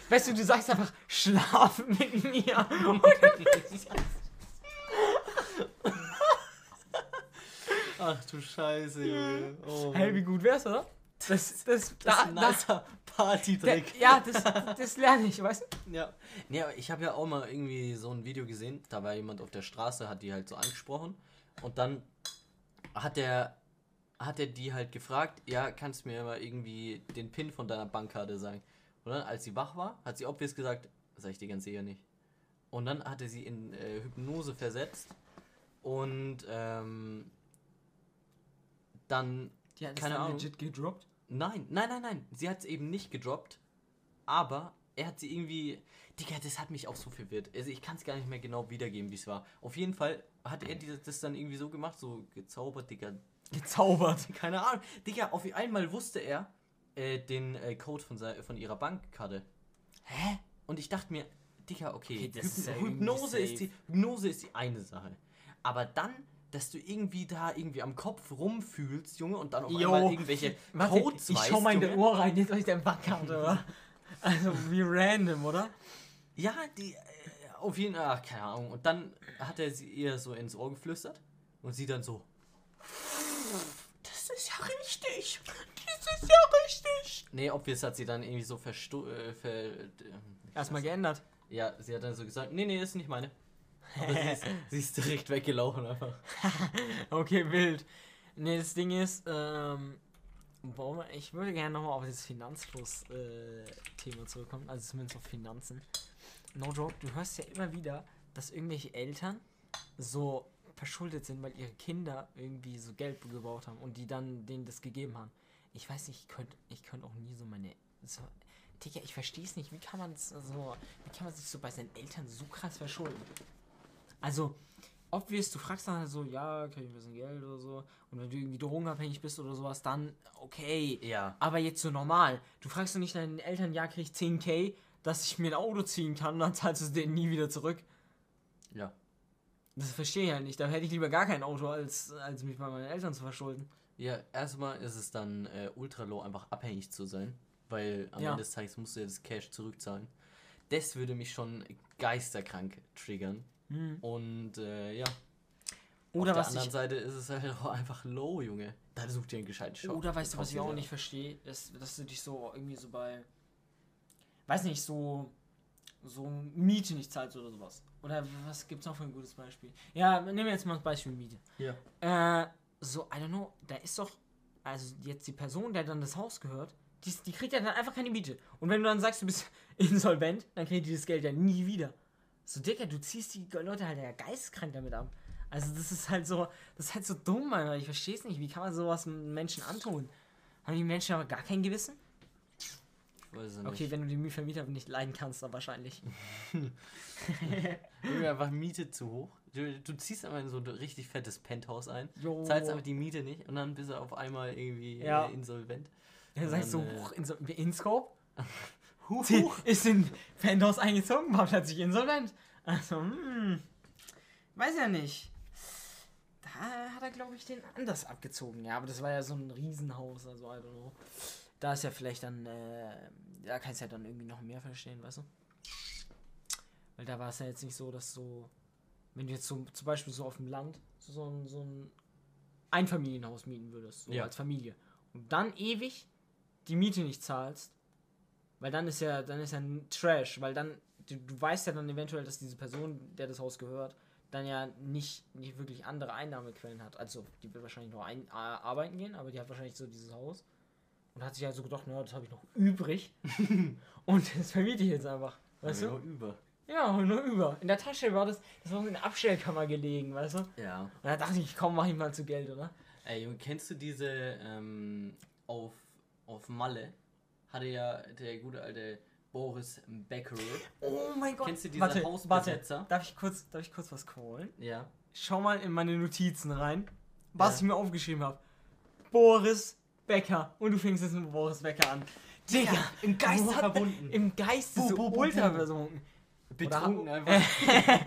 Weißt du, du sagst einfach, schlafen mit mir. Und Ach du Scheiße, Junge. Oh, hey, wie gut wär's, oder? Das, das, das ist da, ein nicer der, Partytrick. ja, das, das lerne ich, weißt du? Ja. Nee, aber ich habe ja auch mal irgendwie so ein Video gesehen, da war jemand auf der Straße, hat die halt so angesprochen und dann hat der hat er die halt gefragt, ja, kannst du mir mal irgendwie den Pin von deiner Bankkarte sagen? Und dann, als sie wach war, hat sie obvious gesagt, sag ich dir ganz sicher nicht. Und dann hat er sie in äh, Hypnose versetzt und ähm, dann Die hat es Keine dann Ahnung. legit gedroppt. Nein, nein, nein, nein. Sie hat es eben nicht gedroppt. Aber er hat sie irgendwie. Digga, das hat mich auch so verwirrt. Also ich kann es gar nicht mehr genau wiedergeben, wie es war. Auf jeden Fall hat er das dann irgendwie so gemacht, so gezaubert, Digga. Gezaubert. Keine Ahnung. Digga, auf einmal wusste er äh, den äh, Code von, von ihrer Bankkarte. Hä? Und ich dachte mir, Digga, okay, Okay, ist Hypnose, ist die, Hypnose ist die eine Sache. Aber dann dass du irgendwie da irgendwie am Kopf rumfühlst, Junge, und dann auf Jo. einmal irgendwelche Warte, Codes ich weißt, schau mal in dein Ohr rein, jetzt euch dein Backkarte, oder? Also, wie random, oder? Ja, die, äh, auf jeden Fall, keine Ahnung. Und dann hat er sie ihr so ins Ohr geflüstert und sie dann so, ist ja richtig. Das ist ja richtig. Nee, obvious hat sie dann irgendwie so verstu äh, ver äh, Erstmal geändert. Ja, sie hat dann so gesagt, nee, nee, ist nicht meine. Aber sie ist, sie ist direkt weggelaufen einfach. Okay, wild. Nee, das Ding ist, ähm, wir- ich würde gerne nochmal auf das Finanzfluss-Thema zurückkommen, also zumindest auf Finanzen. No joke, du hörst ja immer wieder, dass irgendwelche Eltern so verschuldet sind, weil ihre Kinder irgendwie so Geld gebaut haben und die dann denen das gegeben haben. Ich weiß nicht, ich könnte ich könnt auch nie so meine. So, Digga, ich verstehe es nicht. Wie kann man so. Wie kann man sich so bei seinen Eltern so krass verschulden? Also, obvious, du fragst dann halt so, ja, krieg ich ein bisschen Geld oder so. Und wenn du irgendwie drogenabhängig bist oder sowas, dann okay. Ja. Aber jetzt so normal. Du fragst doch nicht deinen Eltern, ja, krieg ich 10k, dass ich mir ein Auto ziehen kann, dann zahlst du es denen nie wieder zurück. Ja. Das verstehe ich ja nicht. Da hätte ich lieber gar kein Auto, als, als mich bei meinen Eltern zu verschulden. Ja, erstmal ist es dann äh, ultra low, einfach abhängig zu sein. Weil am Ja. Ende des Tages musst du ja das Cash zurückzahlen. Das würde mich schon geisterkrank triggern. Und äh, ja. Oder Auf was der anderen Seite ist es halt auch einfach low, Junge. Da such dir einen gescheiten Shop. Oder weißt du, was ich auch nicht verstehe, ist, dass du dich so irgendwie so bei, weiß nicht, so, so Miete nicht zahlst oder sowas. Oder was gibt's noch für ein gutes Beispiel? Ja, nehmen wir jetzt mal das Beispiel Miete. Ja. Äh, so, I don't know, da ist doch, also jetzt die Person, der dann das Haus gehört, die, die kriegt ja dann einfach keine Miete. Und wenn du dann sagst, du bist insolvent, dann kriegt die das Geld ja nie wieder. So, Dicker, du ziehst die Leute halt ja geisteskrank damit ab. Also das ist halt so, das ist halt so dumm, Alter. Ich verstehe es nicht. Wie kann man sowas Menschen antun? Haben die Menschen aber gar kein Gewissen? Ich weiß nicht. Okay, wenn du die Vermieter nicht leiden kannst, dann wahrscheinlich. Irgendwie einfach Miete zu hoch. Du, du ziehst einfach in so ein richtig fettes Penthouse ein, Jo. zahlst aber die Miete nicht und dann bist du auf einmal irgendwie Ja. äh, insolvent. Dann sagst du, äh, hoch, Inso Inscope? Huch, Sie ist in Fanhaus eingezogen, war plötzlich insolvent. Also, hm, weiß ja nicht. Da hat er, glaube ich, den anders abgezogen. Ja, aber das war ja so ein Riesenhaus, also I don't know. Da ist ja vielleicht dann, äh, da kannst du ja dann irgendwie noch mehr verstehen, weißt du? Weil da war es ja jetzt nicht so, dass so, wenn du jetzt so, zum Beispiel so auf dem Land so, so, ein, so ein Einfamilienhaus mieten würdest, so Ja. als Familie, und dann ewig die Miete nicht zahlst, weil dann ist ja, dann ist ja ein Trash, weil dann, du, du weißt ja dann eventuell, dass diese Person, der das Haus gehört, dann ja nicht, nicht wirklich andere Einnahmequellen hat. Also die wird wahrscheinlich noch ein, äh, arbeiten gehen, aber die hat wahrscheinlich so dieses Haus. Und hat sich halt so gedacht, naja, das habe ich noch übrig. und das vermiete ich jetzt einfach. Weißt du? über. Ja, und nur über. In der Tasche war das, das war in der Abstellkammer gelegen, weißt du? Und Ja. da dachte ich, komm, mach ich mal zu Geld, oder? Ey, Junge, kennst du diese ähm, auf, auf Malle hatte ja der gute alte Boris Becker. Oh mein Gott. Kennst du diese warte, Hausbesetzer? Warte, darf ich kurz, darf ich kurz was callen? Ja. Schau mal in meine Notizen rein, was Ja. ich mir aufgeschrieben habe. Boris Becker. Und du fängst jetzt mit Boris Becker an. Digga, im Geiste wo hat der- verbunden. Im Geiste Bu, so bu, bu, ultra versunken. Betrunken Oder- einfach.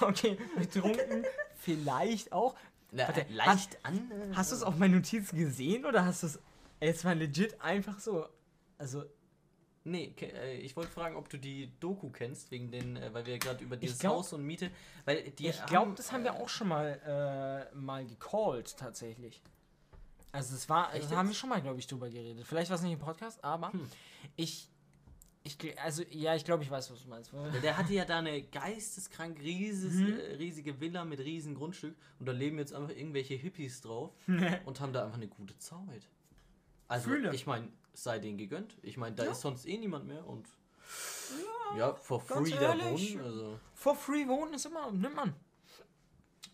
okay, betrunken vielleicht auch. Na, Warte, leicht an. äh, Hast du es auf meinen Notizen gesehen oder hast du es jetzt mal legit einfach so? Also, Nee, äh, ich wollte fragen, ob du die Doku kennst, wegen den, äh, weil wir gerade über dieses glaub- Haus und Miete, weil die ich glaube, das haben wir auch schon mal, äh, mal gecallt, tatsächlich. Also, es war, Echt da haben wir schon mal, glaube ich, drüber geredet. Vielleicht war es nicht im Podcast, aber Hm. ich, ich, also, ja, ich glaube, ich weiß, was du meinst. Der hatte ja da eine geisteskrank rieses, Mhm. äh, riesige Villa mit riesen Grundstück und da leben jetzt einfach irgendwelche Hippies drauf und haben da einfach eine gute Zeit. Also, Fühle. ich meine, sei denen gegönnt. Ich meine, da Ja. ist sonst eh niemand mehr und ja, for ganz free da wohnen. Also, For free wohnen ist immer, nimmt man.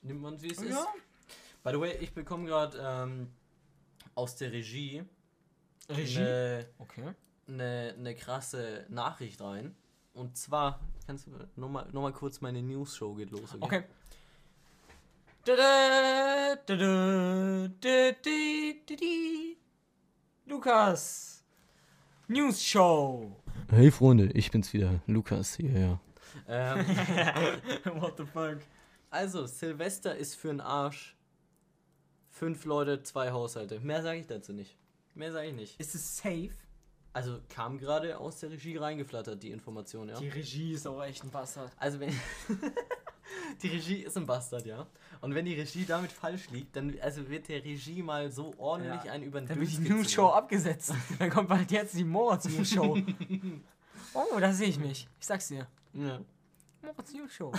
nimmt man wie es Ja. ist. By the way, ich bekomme gerade ähm, aus der Regie Regie. eine Okay. eine, eine krasse Nachricht rein. Und zwar, kannst du nochmal noch mal kurz meine News-Show geht los, okay? Okay. Dada, dadi, didi. Lukas. News Show. Hey Freunde, ich bin's wieder, Lukas hier, ja. Ähm, What the fuck? Also, Silvester ist für einen Arsch. Fünf Leute, zwei Haushalte. Mehr sage ich dazu nicht. Mehr sage ich nicht. Ist es safe? Also kam gerade aus der Regie reingeflattert, die Information, ja. Die Regie ist auch echt ein Bastard. Also wenn die Regie ist ein Bastard, ja. Und wenn die Regie damit falsch liegt, dann also wird der Regie mal so ordentlich Ja. einen über den Dann wird die gezogen. Show abgesetzt. Dann kommt bald jetzt die Moritz News Show. oh, da sehe ich mich. Ich sag's dir. Ja. Moritz News Show.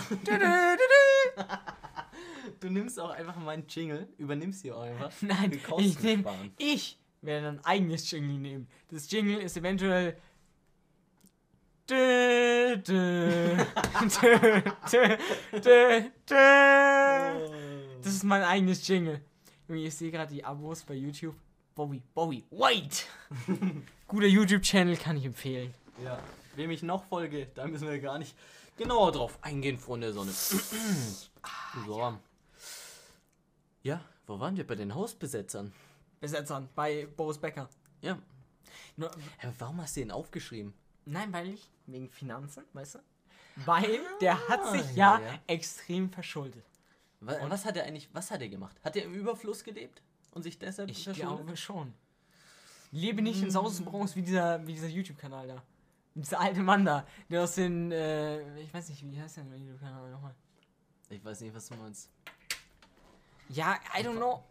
Du nimmst auch einfach meinen Jingle, übernimmst auch einfach. Nein, ich nehme. Ich werde ein eigenes Jingle nehmen. Das Jingle ist eventuell. Dö, dö, dö, dö. Das ist mein eigenes Jingle. Ich sehe gerade die Abos bei YouTube. Bowie, Bowie, White. Guter YouTube-Channel kann ich empfehlen. Ja. Wem ich noch folge, da müssen wir gar nicht genauer drauf eingehen, Freunde der Sonne. so. Ja, wo waren wir bei den Hausbesetzern? Besetzern bei Boris Becker. Ja. Nur, Hä, warum hast du den aufgeschrieben? nein, weil ich, wegen Finanzen, weißt du? Weil der hat sich ja, ja, ja. extrem verschuldet. Was, was hat er eigentlich, was hat er gemacht? Hat er im Überfluss gelebt und sich deshalb Ich verschuldet? glaube schon. Lebe nicht in Saus und Braus wie dieser, wie dieser YouTube-Kanal da. Dieser alte Mann da, der aus den, äh, ich weiß nicht, wie heißt der YouTube-Kanal nochmal? Ich weiß nicht, was du meinst. Ja, I don't know.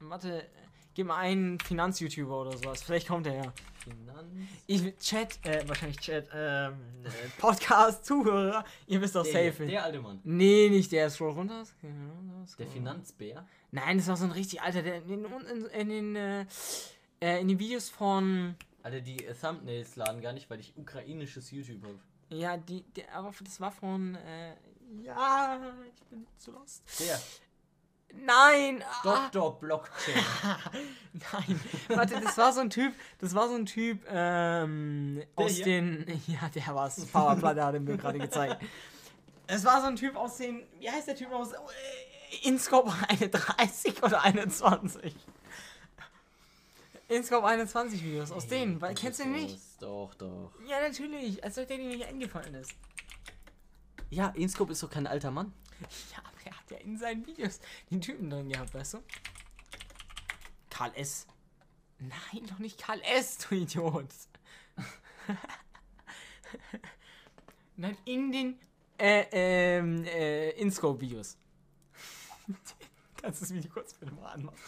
Warte, gib mal einen Finanz-YouTuber oder sowas. Vielleicht kommt er ja. Finanz. Ich will Chat, äh, wahrscheinlich Chat, ähm, äh, Podcast, Zuhörer, ihr wisst doch Der, safe. der alte Mann. Nee, nicht der. Scroll runter. Scroll runter, Der. Finanzbär. Nein, das war so ein richtig alter, der in, den- in, in, den, äh, äh, in den Videos von, Alter, die äh, Thumbnails laden gar nicht, weil ich ukrainisches YouTube habe. ja, die, der, aber das war von, äh, ja, ich bin zu lost. Der. Nein, ah, Dr. Blockchain. nein, warte, das war so ein Typ, das war so ein Typ, ähm, aus hier? den, ja, der war's, Powerplay, der hat er mir gerade gezeigt. Es war so ein Typ aus den, wie heißt der Typ aus, äh, InScope 31 oder 21? InScope 21 Videos, aus denen, weil, kennst du den nicht? Doch, doch. Ja, natürlich, als ob der dir nicht eingefallen ist. Ja, Inscope ist doch kein alter Mann. Ja, er hat ja in seinen Videos den Typen drin gehabt, weißt du? Karl S. Nein, doch nicht Karl S., du Idiot. Nein, in den äh, ähm, äh, InScope-Videos. Kannst du das Video kurz bitte mal anmachen?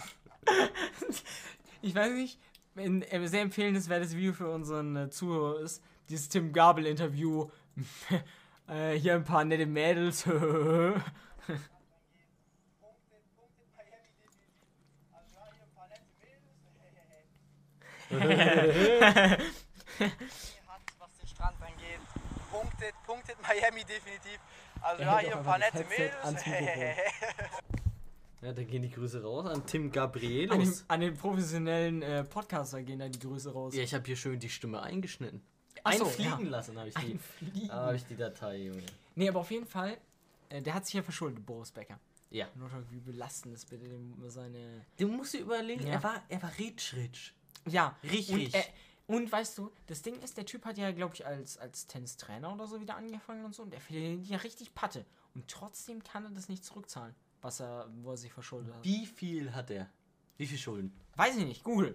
ich weiß nicht, wenn, äh, sehr empfehlenswert das Video für unseren äh, Zuhörer ist, dieses Tim Gabel-Interview. äh, hier ein paar nette Mädels. Was den Strand angeht. Punktet, punktet Miami definitiv. Also ja, hier ein paar nette Mädels. Ja, dann gehen die Grüße raus an Tim An den, Gabrielos. an den professionellen äh, Podcaster gehen da die Grüße raus. Ja, ich habe hier schön die Stimme eingeschnitten. Ach so, Einfliegen ja. lassen habe ich die. Ah, habe ich die Datei, Junge. Nee, aber auf jeden Fall, der hat sich ja verschuldet, Boris Becker. Ja. Nur schon, wie belastend ist bitte dem, seine. Du musst dir überlegen, Ja. er war, er war rich, rich. Ja, Richtig. Und, äh, und weißt du, das Ding ist, der Typ hat ja, glaube ich, als, als Tennistrainer oder so wieder angefangen und so. Und der verdient ja richtig Patte. Und trotzdem kann er das nicht zurückzahlen, was er, wo er sich verschuldet hat. Wie viel hat er? Wie viel Schulden? Weiß ich nicht, Google.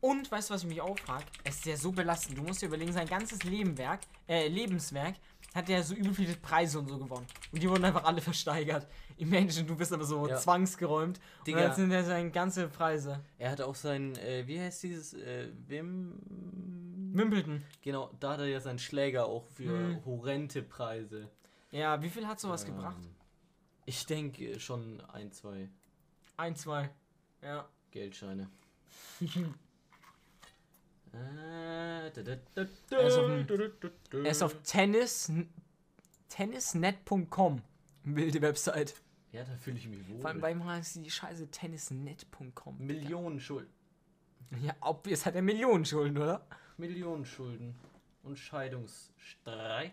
Und weißt du, was ich mich auch frage? Es ist ja so belastend. Du musst dir überlegen, sein ganzes Lebenwerk, äh, Lebenswerk hat ja so übel viele Preise und so gewonnen. Und die wurden einfach alle versteigert. Imagine, du bist aber so Ja. zwangsgeräumt. Digga. Und jetzt sind ja seine ganze Preise. Er hat auch sein, äh, wie heißt dieses, äh, Wim... Wimbledon. Genau, da hat er ja seinen Schläger auch für Hm. horrende Preise. Ja, wie viel hat sowas Ähm, gebracht? Ich denke schon ein, zwei Ein, zwei. Ja. Geldscheine. Äh, Er ist auf. Er ist tennis, tennisnet.com. Wilde Website. Ja, da fühle ich mich wohl. Vor allem bei ihm heißt die scheiße tennisnet.com. Millionen Schulden. Ja, obvious hat er Millionen Schulden, oder? Millionen Schulden. Und Scheidungsstreit.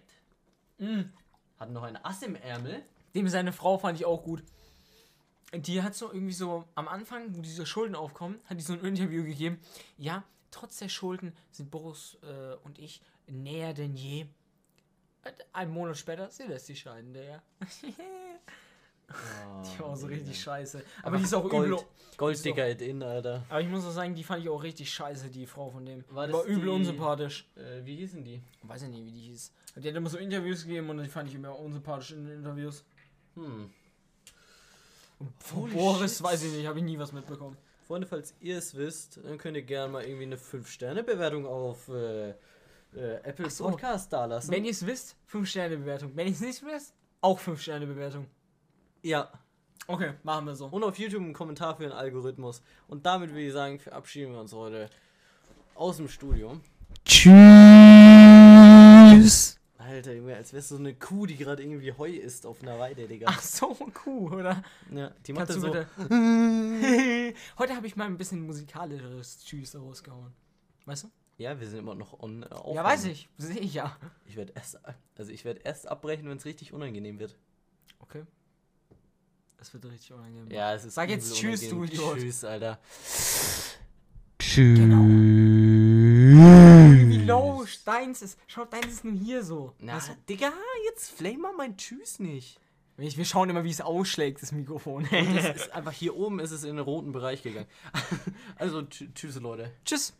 Mhm. Hat noch ein Ass im Ärmel. Dem seine Frau fand ich auch gut. Die hat so irgendwie so am Anfang, wo diese Schulden aufkommen, hat die so ein Interview gegeben. Ja, trotz der Schulden sind Boris äh, und ich näher denn je. Ein Monat später, sie lässt sich scheiden, der. Die war auch so Digga. richtig scheiße. Aber die ist auch Gold, übel. Golddicker it in, Alter. Aber ich muss auch sagen, die fand ich auch richtig scheiße, die Frau von dem. War war übel die- unsympathisch. Äh, wie hießen die? Weiß ich nicht, wie die hieß. Die hat immer so Interviews gegeben und die fand ich immer unsympathisch in den Interviews. Hm. Holy Boris shit. weiß ich nicht, habe ich nie was mitbekommen. Freunde, falls ihr es wisst, dann könnt ihr gerne mal irgendwie eine 5-Sterne-Bewertung auf äh, äh, Apple so. Podcast dalassen. Wenn ihr es wisst, 5 Sterne Bewertung. Wenn ihr es nicht wisst, auch 5 Sterne Bewertung. ja. Okay, machen wir so. Und auf YouTube einen Kommentar für den Algorithmus. Und damit würde ich sagen, verabschieden wir uns heute aus dem Studio. Tschüss. Alter, Junge, als wärst du so eine Kuh, die gerade irgendwie Heu isst auf einer Weide, Digga. Ach so, cool, oder? Ja, die macht Kannst dann du so. bitte. Heute habe ich mal ein bisschen musikalisches Tschüss rausgehauen. Weißt du? Ja, wir sind immer noch on. Äh, Ja, weiß ich. Sehe ich ja. Ich werde erst, also ich werde erst abbrechen, wenn es richtig unangenehm wird. Okay. Das wird richtig unangenehm. Ja, es ist. Sag jetzt Tschüss, du unangenehm. Idiot. Tschüss, Alter. Genau. Wie low deins ist. Schau, deins ist nur hier so. Na, du? Digga, jetzt flame mal mein Tschüss nicht. Wir schauen immer, wie es ausschlägt, das Mikrofon. Das ist einfach hier oben ist es in den roten Bereich gegangen. Also tsch- tschüss, Leute. Tschüss.